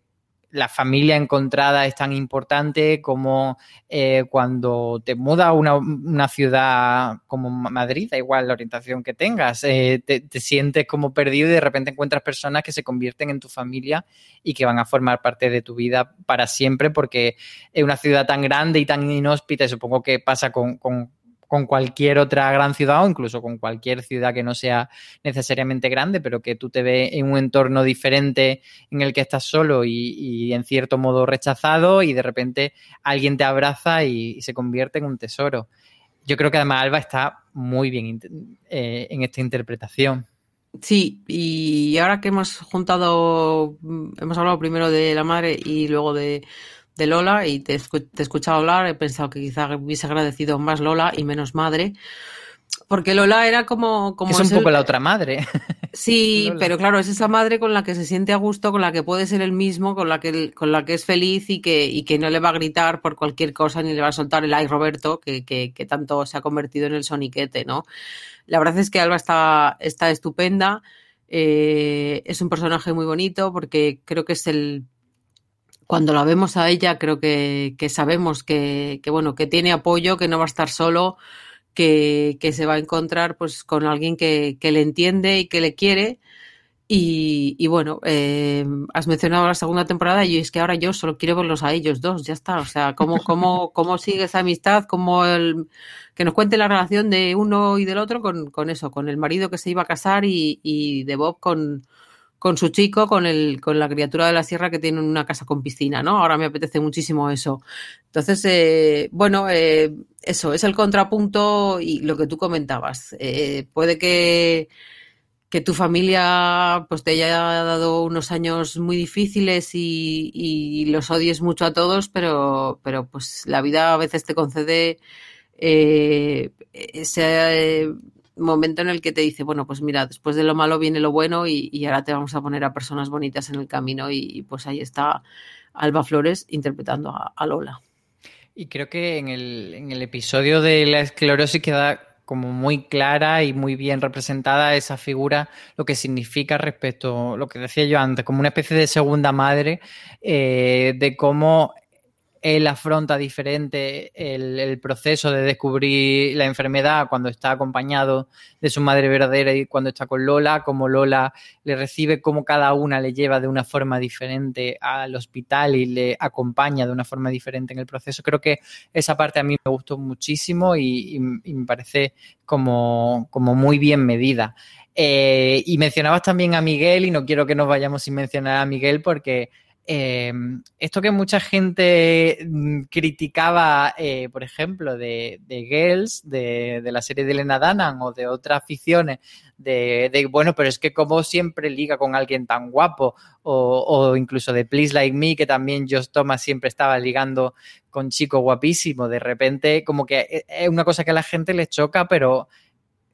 la familia encontrada es tan importante como eh, cuando te mudas a una, una, ciudad como Madrid, da igual la orientación que tengas, eh, te, te, sientes como perdido y de repente encuentras personas que se convierten en tu familia y que van a formar parte de tu vida para siempre porque es una ciudad tan grande y tan inhóspita y supongo que pasa con con cualquier otra gran ciudad o incluso con cualquier ciudad que no sea necesariamente grande, pero que tú te ves en un entorno diferente en el que estás solo y, en cierto modo rechazado y de repente alguien te abraza y, se convierte en un tesoro. Yo creo que además Alba está muy bien eh, en esta interpretación. Sí, y ahora que hemos juntado, hemos hablado primero de la madre y luego de, de Lola y te, te, he escuchado hablar, he pensado que quizá hubiese agradecido más Lola y menos madre. Porque Lola era como... como es un poco el... la otra madre. Sí, pero claro, es esa madre con la que se siente a gusto, con la que puede ser el mismo, con la que, con la que es feliz y que, y que no le va a gritar por cualquier cosa ni le va a soltar el ay Roberto, que, que, que tanto se ha convertido en el soniquete, ¿no? La verdad es que Alba está, está estupenda. Eh, es un personaje muy bonito porque creo que es el cuando la vemos a ella, creo que, que sabemos que, que, bueno, que tiene apoyo, que no va a estar solo, que, que se va a encontrar pues con alguien que, que le entiende y que le quiere. Y, y bueno, eh, has mencionado la segunda temporada y es que ahora yo solo quiero verlos a ellos dos, ya está. O sea, cómo, cómo, cómo sigue esa amistad, cómo el, que nos cuente la relación de uno y del otro con, con eso, con el marido que se iba a casar y, y de Bob con, con su chico, con, el, con la criatura de la sierra que tiene una casa con piscina, ¿no? Ahora me apetece muchísimo eso. Entonces, eh, bueno, eh, eso es el contrapunto y lo que tú comentabas. Eh, puede que que tu familia pues te haya dado unos años muy difíciles y, y los odies mucho a todos, pero, pero pues la vida a veces te concede eh, ese momento en el que te dice, bueno, pues mira, después de lo malo viene lo bueno y, y ahora te vamos a poner a personas bonitas en el camino y, pues ahí está Alba Flores interpretando a, a Lola. Y creo que en el, en el episodio de la esclerosis queda como muy clara y muy bien representada esa figura, lo que significa respecto a lo que decía yo antes, como una especie de segunda madre, eh, de cómo él afronta diferente el, proceso de descubrir la enfermedad cuando está acompañado de su madre verdadera y cuando está con Lola, como Lola le recibe, como cada una le lleva de una forma diferente al hospital y le acompaña de una forma diferente en el proceso. Creo que esa parte a mí me gustó muchísimo y me parece como, como, muy bien medida. Eh, y mencionabas también a Miguel y no quiero que nos vayamos sin mencionar a Miguel porque eh, esto que mucha gente mm, criticaba, eh, por ejemplo, de, de Girls, de, la serie de Elena Danan o de otras ficciones, de, bueno, pero es que como siempre liga con alguien tan guapo, o, o, incluso de Please Like Me, que también Josh Thomas siempre estaba ligando con chico guapísimo, de repente como que eh, es una cosa que a la gente le choca, pero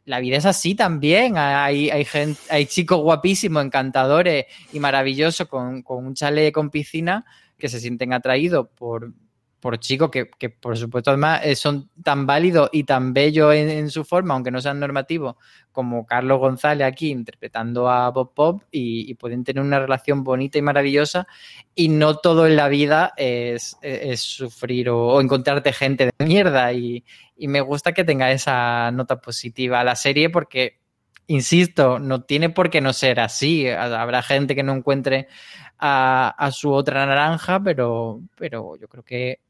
la vida es así también. Hay, hay, gente, hay chicos guapísimos, encantadores y maravillosos con, con un chalet con piscina que se sienten atraídos por, por chicos que, que, por supuesto, además eh, son tan válidos y tan bellos en, su forma, aunque no sean normativos, como Carlos González aquí interpretando a Bob Pop y, y, pueden tener una relación bonita y maravillosa. Y no todo en la vida es, es, es sufrir o, o, encontrarte gente de mierda. Y, y me gusta que tenga esa nota positiva a la serie porque, insisto, no tiene por qué no ser así. Habrá gente que no encuentre a, a su otra naranja, pero, pero yo creo que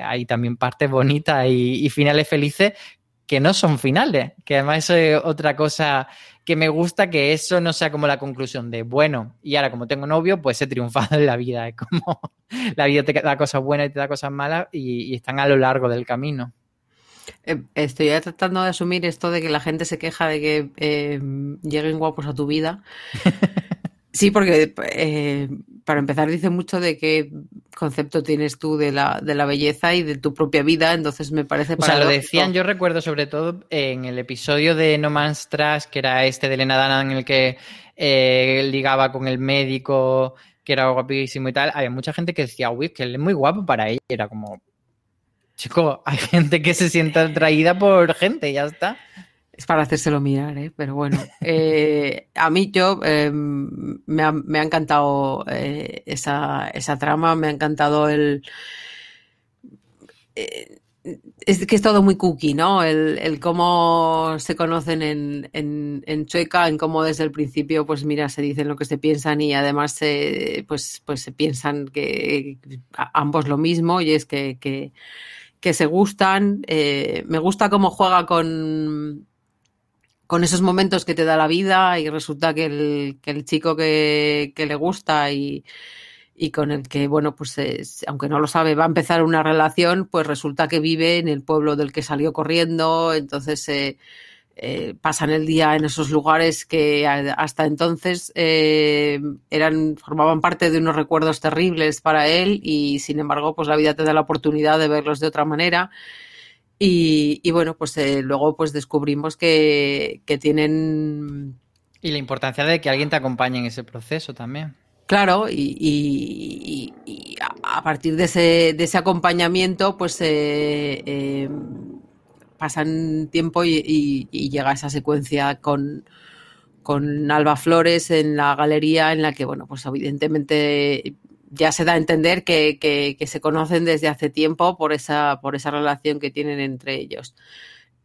hay también partes bonitas y, y, finales felices que no son finales, que además es otra cosa que me gusta, que eso no sea como la conclusión de, bueno, y ahora como tengo novio, pues he triunfado en la vida, es como la vida te da cosas buenas y te da cosas malas y, y están a lo largo del camino. Eh, estoy tratando de asumir esto de que la gente se queja de que eh, lleguen guapos a tu vida. Sí, porque eh, para empezar dice mucho de qué concepto tienes tú de la, de la belleza y de tu propia vida, entonces me parece... O sea, lo decían, yo recuerdo sobre todo en el episodio de No Man's Trash, que era este de Elena Dana en el que eh, ligaba con el médico, que era guapísimo y tal, había mucha gente que decía, uy, que él es muy guapo para ella, era como... Chico, hay gente que se siente atraída por gente, ya está. Es para hacérselo mirar, ¿eh? pero bueno. Eh, a mí yo eh, me, ha, encantado eh, esa, esa, trama, me ha encantado el... Es que es todo muy cookie, ¿no? El, el cómo se conocen en, en, en, Chueca, en cómo desde el principio, pues mira, se dicen lo que se piensan y además se, pues, pues se piensan que ambos lo mismo y es que, que se gustan. Eh, me gusta cómo juega con con esos momentos que te da la vida y resulta que el, que el chico que, que, le gusta y, y, con el que, bueno, pues es, aunque no lo sabe, va a empezar una relación, pues resulta que vive en el pueblo del que salió corriendo, entonces eh, eh, pasan el día en esos lugares que hasta entonces eh, eran, formaban parte de unos recuerdos terribles para él y sin embargo, pues la vida te da la oportunidad de verlos de otra manera y, y bueno, pues eh, luego pues descubrimos que, que, tienen... Y la importancia de que alguien te acompañe en ese proceso también. Claro, y, y, y a partir de ese, de ese acompañamiento, pues eh, eh, pasan tiempo y, llega esa secuencia con, con Alba Flores en la galería en la que, bueno, pues evidentemente ya se da a entender que, que, que, se conocen desde hace tiempo por esa, por esa relación que tienen entre ellos.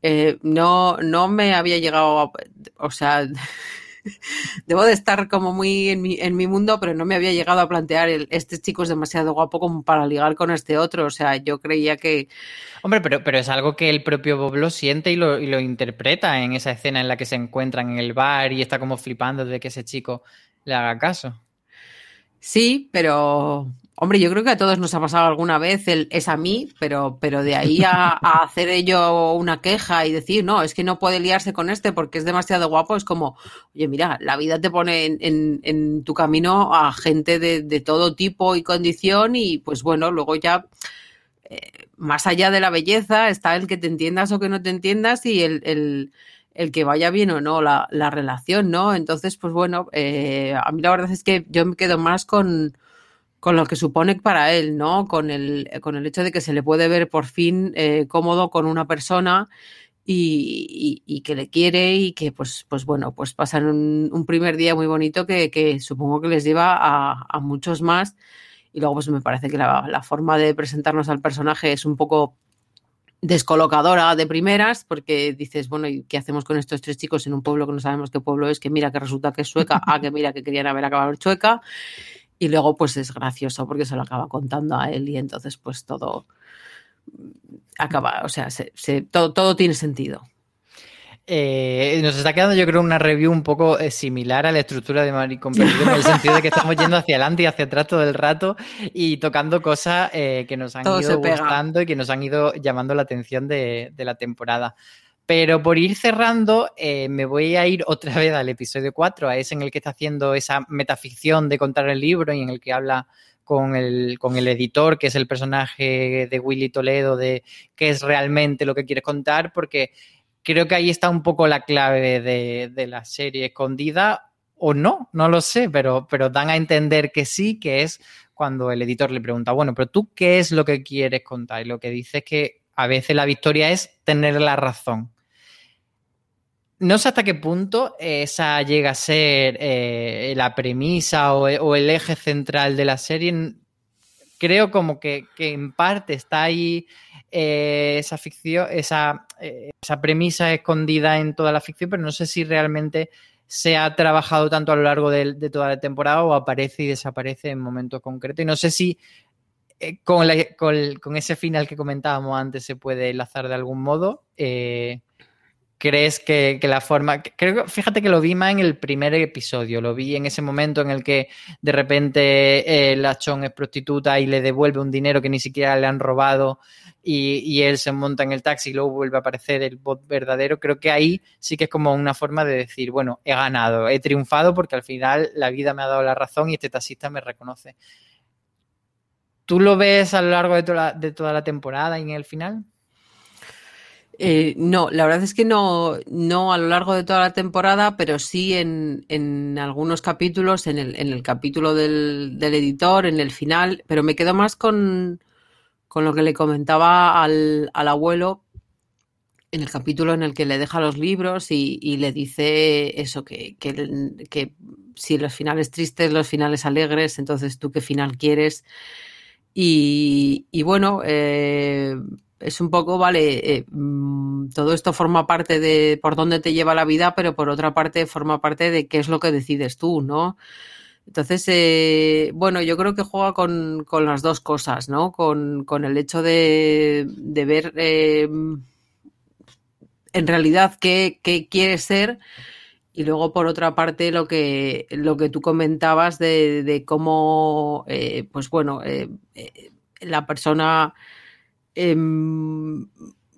Eh, no, no me había llegado, a, o sea, debo de estar como muy en mi, en mi mundo, pero no me había llegado a plantear el, este chico es demasiado guapo como para ligar con este otro. O sea, yo creía que... Hombre, pero, pero es algo que el propio Bob lo siente y lo, y lo interpreta en esa escena en la que se encuentran en el bar y está como flipando de que ese chico le haga caso. Sí, pero Hombre, yo creo que a todos nos ha pasado alguna vez el es a mí, pero, pero de ahí a, a, hacer ello una queja y decir, no, es que no puede liarse con este porque es demasiado guapo, es como, oye, mira, la vida te pone en, en, en tu camino a gente de, de, todo tipo y condición y pues bueno, luego ya, eh, más allá de la belleza, está el que te entiendas o que no te entiendas y el, el el que vaya bien o no la, la relación, ¿no? Entonces, pues bueno, eh, a mí la verdad es que yo me quedo más con, con lo que supone para él, ¿no? Con el, con el hecho de que se le puede ver por fin eh, cómodo con una persona y, y, que le quiere y que, pues, pues bueno, pues pasan un, primer día muy bonito que, que, supongo que les lleva a, a, muchos más. Y luego, pues me parece que la, forma de presentarnos al personaje es un poco descolocadora de primeras, porque dices, bueno, ¿y qué hacemos con estos tres chicos en un pueblo que no sabemos qué pueblo es? Que mira que resulta que es sueca, ah, que mira que querían haber acabado chueca. Y luego, pues es gracioso porque se lo acaba contando a él y entonces, pues todo acaba, o sea, se, se, todo, todo tiene sentido. Eh, nos está quedando, yo creo, una review un poco eh, similar a la estructura de Maricón Perdido, en el sentido de que estamos yendo hacia adelante y hacia atrás todo el rato y tocando cosas eh, que nos han todo ido gustando y que nos han ido llamando la atención de, de la temporada. Pero por ir cerrando, eh, me voy a ir otra vez al episodio 4, a ese en el que está haciendo esa metaficción de contar el libro y en el que habla con el, editor, que es el personaje de Willy Toledo, de qué es realmente lo que quieres contar, porque creo que ahí está un poco la clave de, la serie escondida, o no, no lo sé, pero dan a entender que sí, que es cuando el editor le pregunta, bueno, pero tú qué es lo que quieres contar? Y lo que dice es que a veces la victoria es tener la razón. No sé hasta qué punto esa llega a ser eh, la premisa o, o, el eje central de la serie. Creo como que, en parte está ahí eh, esa ficción, esa, eh, esa, premisa escondida en toda la ficción, pero no sé si realmente se ha trabajado tanto a lo largo de, toda la temporada o aparece y desaparece en momentos concretos. Y no sé si con, ese final que comentábamos antes se puede enlazar de algún modo. Crees que, que, la forma. Creo fíjate que lo vi más en el primer episodio. Lo vi en ese momento en el que de repente eh, la Chon es prostituta y le devuelve un dinero que ni siquiera le han robado y, y, él se monta en el taxi y luego vuelve a aparecer el bot verdadero. Creo que ahí sí que es como una forma de decir, bueno, he ganado, he triunfado porque al final la vida me ha dado la razón y este taxista me reconoce. ¿Tú lo ves a lo largo de toda, de toda la temporada y en el final? Eh, no, la verdad es que no, no a lo largo de toda la temporada, pero sí en, en algunos capítulos, en el, en el capítulo del, del, editor, en el final, pero me quedo más con, con lo que le comentaba al, al, abuelo en el capítulo en el que le deja los libros y, y le dice eso, que, que, que, si los finales tristes, los finales alegres, entonces tú qué final quieres. Y, y bueno, eh, es un poco, vale, eh, mm, todo esto forma parte de por dónde te lleva la vida, pero por otra parte forma parte de qué es lo que decides tú, ¿no? Entonces, eh, bueno, yo creo que juega con, con, las dos cosas, ¿no? Con, con el hecho de, de ver eh, en realidad qué, qué quieres ser y luego por otra parte lo que, lo que tú comentabas de, de cómo, pues bueno, la persona eh,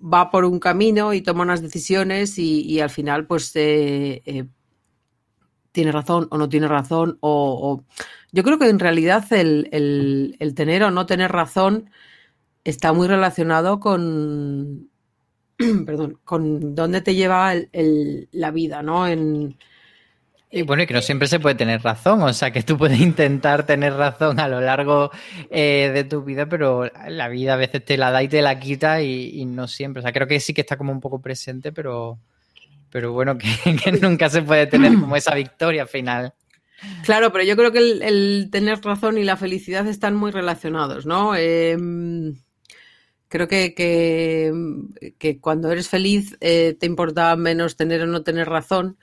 va por un camino y toma unas decisiones y, al final pues eh, eh, tiene razón o no tiene razón o, yo creo que en realidad el, tener o no tener razón está muy relacionado con perdón, con dónde te lleva la vida, ¿no? Y bueno, y que no siempre se puede tener razón, o sea, que tú puedes intentar tener razón a lo largo eh, de tu vida, pero la vida a veces te la da y te la quita y, no siempre. O sea, creo que sí que está como un poco presente, pero, pero bueno, que, nunca se puede tener como esa victoria final. Claro, pero yo creo que el, tener razón y la felicidad están muy relacionados, ¿no? Eh, creo que, que, que, cuando eres feliz eh, te importa menos tener o no tener razón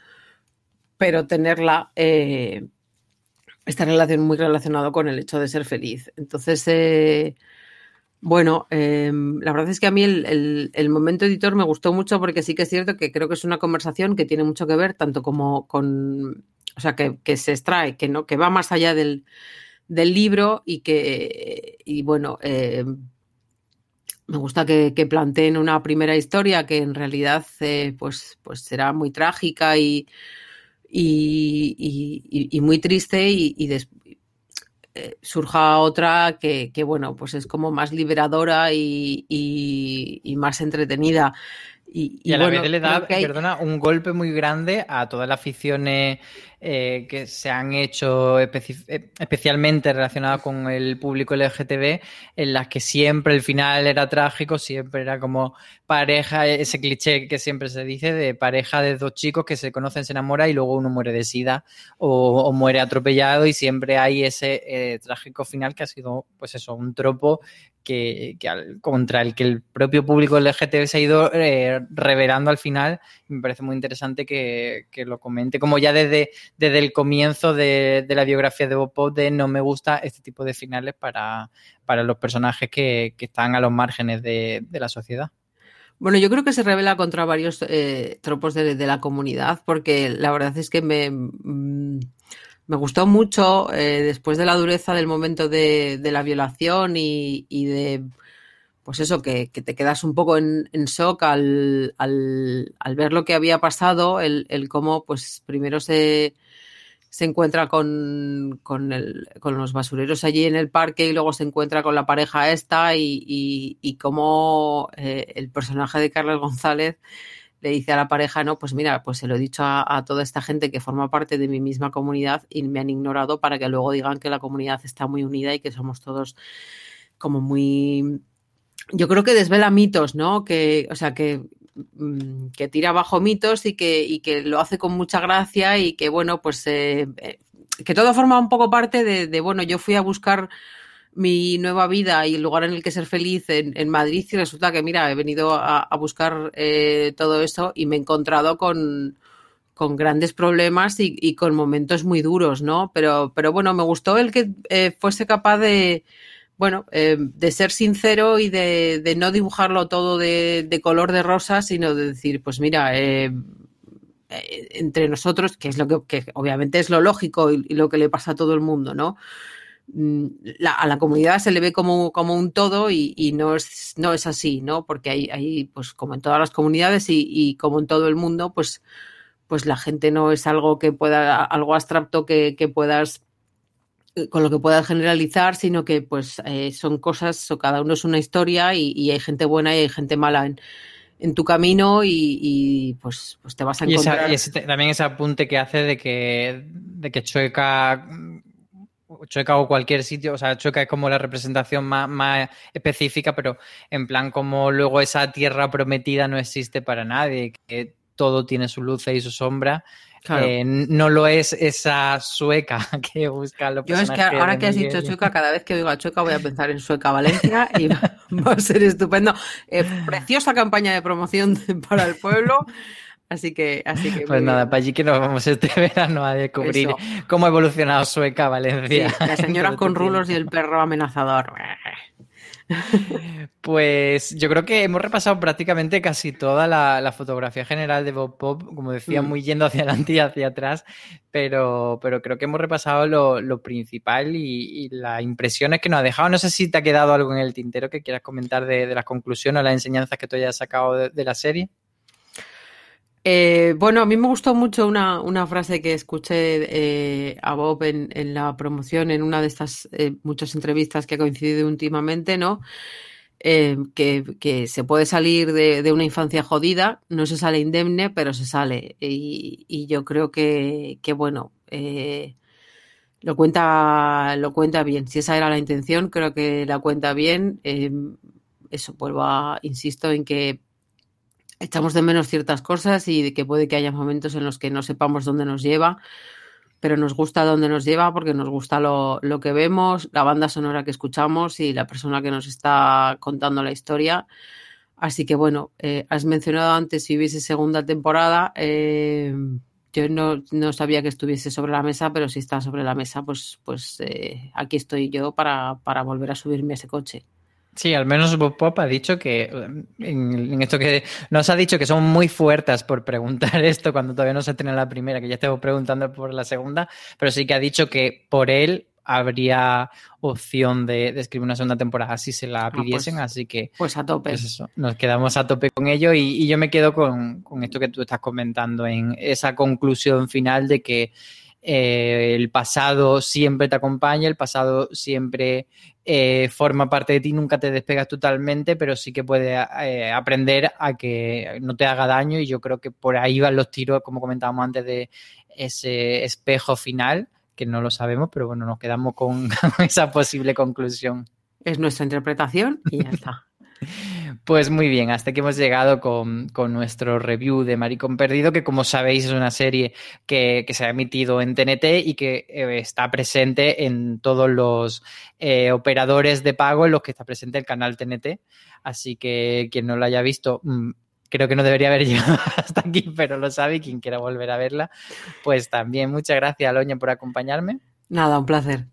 pero tenerla, eh, esta relación muy relacionado con el hecho de ser feliz. Entonces, eh, bueno, eh, la verdad es que a mí el, el, momento editor me gustó mucho porque sí que es cierto que creo que es una conversación que tiene mucho que ver tanto como con, o sea, que, que se extrae, que no, que va más allá del, del libro y que, y bueno, eh, me gusta que, que, planteen una primera historia que en realidad eh, pues, pues será muy trágica y, y, y, y muy triste y, y des, eh, surja otra que, que, bueno, pues es como más liberadora y, más entretenida. Y, a la bueno, vez le da, hay... perdona, un golpe muy grande a todas las aficiones eh, que se han hecho especi especialmente relacionadas con el público LGTB, en las que siempre el final era trágico, siempre era como pareja, ese cliché que siempre se dice de pareja de dos chicos que se conocen, se enamoran y luego uno muere de sida o, muere atropellado y siempre hay ese eh, trágico final que ha sido, pues eso, un tropo que, al, contra el que el propio público LGTB se ha ido eh, revelando al final. Me parece muy interesante que lo comente, como ya desde, desde el comienzo de, la biografía de Bob Pop, de no me gusta este tipo de finales para, para los personajes que, están a los márgenes de, la sociedad. Bueno, yo creo que se revela contra varios eh, tropos de, la comunidad, porque la verdad es que me, mm, me gustó mucho eh, después de la dureza del momento de, la violación y, de, pues eso, que, te quedas un poco en, shock al, al, al, ver lo que había pasado, el, el cómo, pues primero se, se encuentra con, con, el, con, los basureros allí en el parque y luego se encuentra con la pareja esta y, y, cómo eh, el personaje de Carlos González le dice a la pareja, no, pues mira, pues se lo he dicho a, toda esta gente que forma parte de mi misma comunidad y me han ignorado para que luego digan que la comunidad está muy unida y que somos todos como muy... Yo creo que desvela mitos, ¿no? Que, o sea, que, mm, que tira abajo mitos y que, y que lo hace con mucha gracia y que, bueno, pues eh, que todo forma un poco parte de, bueno, yo fui a buscar mi nueva vida y el lugar en el que ser feliz en, Madrid y resulta que, mira, he venido a, buscar eh, todo eso y me he encontrado con, con grandes problemas y, y, con momentos muy duros, ¿no? Pero, pero bueno, me gustó el que eh, fuese capaz de, bueno, eh, de ser sincero y de, no dibujarlo todo de, color de rosa, sino de decir, pues mira, eh, eh entre nosotros, que es lo que, que, obviamente es lo lógico y, lo que le pasa a todo el mundo, ¿no? Mm, la, a la comunidad se le ve como, como un todo y, y, no, es, no es así, ¿no? Porque hay, hay pues como en todas las comunidades y, y, como en todo el mundo, pues, pues la gente no es algo que pueda, algo abstracto que, que puedas con lo que puedas generalizar, sino que pues eh, son cosas, o cada uno es una historia y, y, hay gente buena y hay gente mala en, en tu camino y, y, pues, pues te vas a encontrar. Y, esa, y ese, también ese apunte que hace de que, de que Chueca Chueca o cualquier sitio, o sea, Chueca es como la representación más, más, específica, pero en plan como luego esa tierra prometida no existe para nadie, que todo tiene su luz y su sombra. Claro. Eh, no lo es esa sueca que busca los Yo es que ahora que has dicho sueca, cada vez que oigo a Chueca voy a pensar en Sueca Valencia y va, a ser estupendo. Eh, preciosa campaña de promoción para el pueblo. Así que, así que. Pues nada, para allí que nos vamos este verano a descubrir Eso. cómo ha evolucionado Sueca Valencia. Sí, la señora con rulos y el perro amenazador. Pues yo creo que hemos repasado prácticamente casi toda la, la fotografía general de Bob Pop, como decía, mm. muy yendo hacia adelante y hacia atrás, pero, pero creo que hemos repasado lo, lo principal y, y, las impresiones que nos ha dejado. No sé si te ha quedado algo en el tintero que quieras comentar de, de las conclusiones o las enseñanzas que tú hayas sacado de, de la serie. Eh, bueno, a mí me gustó mucho una, frase que escuché eh, a Bob en, la promoción, en una de estas eh, muchas entrevistas que ha coincidido últimamente, ¿no? Que, se puede salir de, una infancia jodida, no se sale indemne, pero se sale. Y, y yo creo que, que bueno, lo, cuenta, lo cuenta bien. Si esa era la intención, creo que la cuenta bien. Eso, vuelvo a, insisto en que echamos de menos ciertas cosas y que puede que haya momentos en los que no sepamos dónde nos lleva, pero nos gusta dónde nos lleva porque nos gusta lo, lo que vemos, la banda sonora que escuchamos y la persona que nos está contando la historia. Así que bueno, eh, has mencionado antes si hubiese segunda temporada. Eh, yo no, no, sabía que estuviese sobre la mesa, pero si está sobre la mesa, pues, pues eh, aquí estoy yo para, para, volver a subirme a ese coche. Sí, al menos Bob Pop ha dicho que en, en, esto que nos ha dicho que son muy fuertes por preguntar esto cuando todavía no se tiene la primera, que ya estamos preguntando por la segunda, pero sí que ha dicho que por él habría opción de, de, escribir una segunda temporada si se la pidiesen, ah, pues, así que pues a tope. Pues eso, nos quedamos a tope con ello y, y yo me quedo con, con, esto que tú estás comentando en esa conclusión final de que eh, el pasado siempre te acompaña, el pasado siempre eh, forma parte de ti, nunca te despegas totalmente, pero sí que puedes eh, aprender a que no te haga daño y yo creo que por ahí van los tiros, como comentábamos antes, de ese espejo final que no lo sabemos, pero bueno, nos quedamos con esa posible conclusión. Es nuestra interpretación y ya está. Pues muy bien, hasta que hemos llegado con, con, nuestro review de Maricón Perdido, que como sabéis es una serie que, que se ha emitido en TNT y que eh, está presente en todos los eh, operadores de pago en los que está presente el canal TNT. Así que quien no lo haya visto, mmm, creo que no debería haber llegado hasta aquí, pero lo sabe y quien quiera volver a verla, pues también muchas gracias, Loña, por acompañarme. Nada, un placer.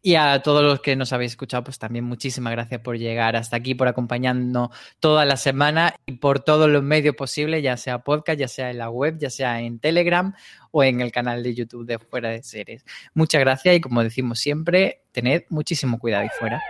Y a todos los que nos habéis escuchado, pues también muchísimas gracias por llegar hasta aquí, por acompañarnos toda la semana y por todos los medios posibles, ya sea podcast, ya sea en la web, ya sea en Telegram o en el canal de YouTube de Fuera de Series. Muchas gracias y como decimos siempre, tened muchísimo cuidado ahí fuera.